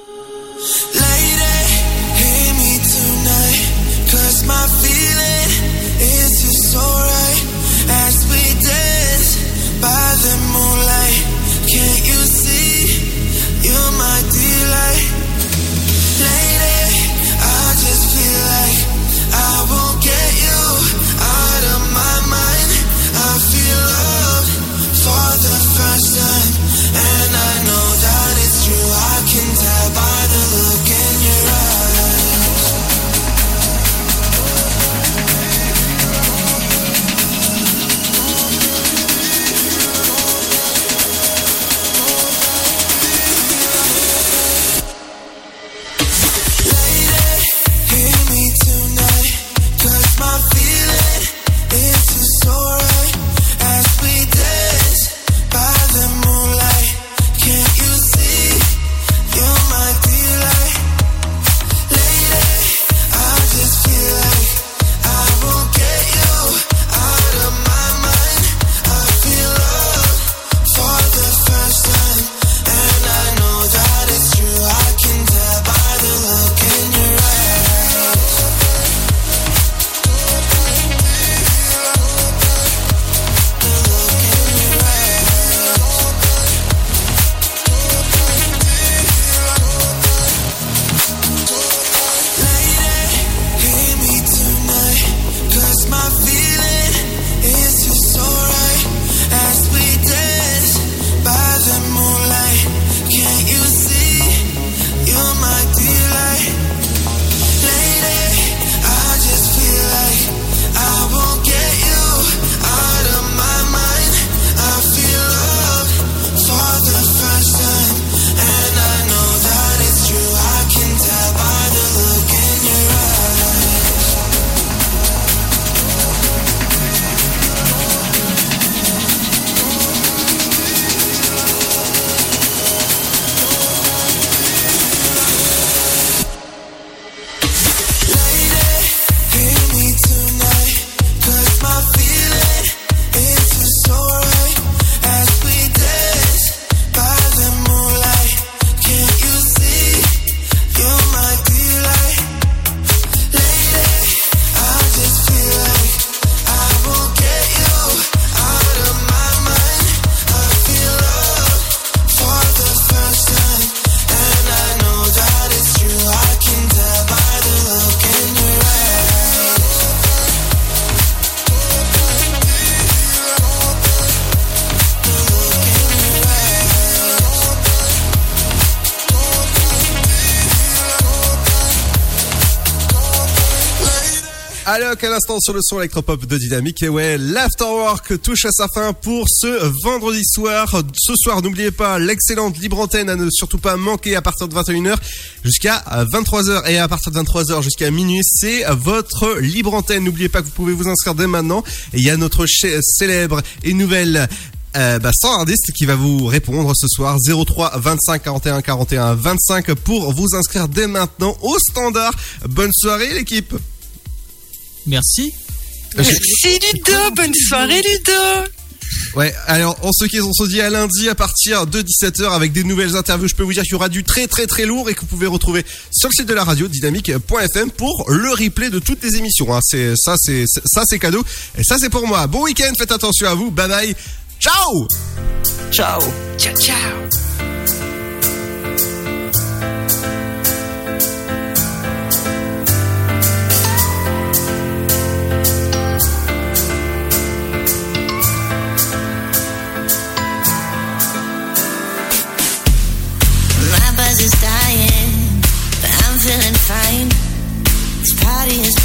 À l'instant sur le son électropop de Dynamique. Et ouais, l'afterwork touche à sa fin pour ce vendredi soir. Ce soir, n'oubliez pas l'excellente libre antenne à ne surtout pas manquer à partir de 21h jusqu'à 23h. Et à partir de 23h jusqu'à minuit, c'est votre libre antenne. N'oubliez pas que vous pouvez vous inscrire dès maintenant. Et il y a notre célèbre et nouvelle euh, bah, standardiste qui va vous répondre ce soir 03 25 41 41 25 pour vous inscrire dès maintenant au standard. Bonne soirée l'équipe. Merci. Merci Ludo, bonne soirée Ludo. Ouais, alors on se quitte, on se dit à lundi à partir de 17h avec des nouvelles interviews. Je peux vous dire qu'il y aura du très très très lourd et que vous pouvez retrouver sur le site de la radio dynamique.fm pour le replay de toutes les émissions. hein. C'est ça, c'est ça, c'est cadeau et ça c'est pour moi. Bon week-end, faites attention à vous. Bye bye. Ciao. Ciao. Ciao ciao. Feeling fine. This party is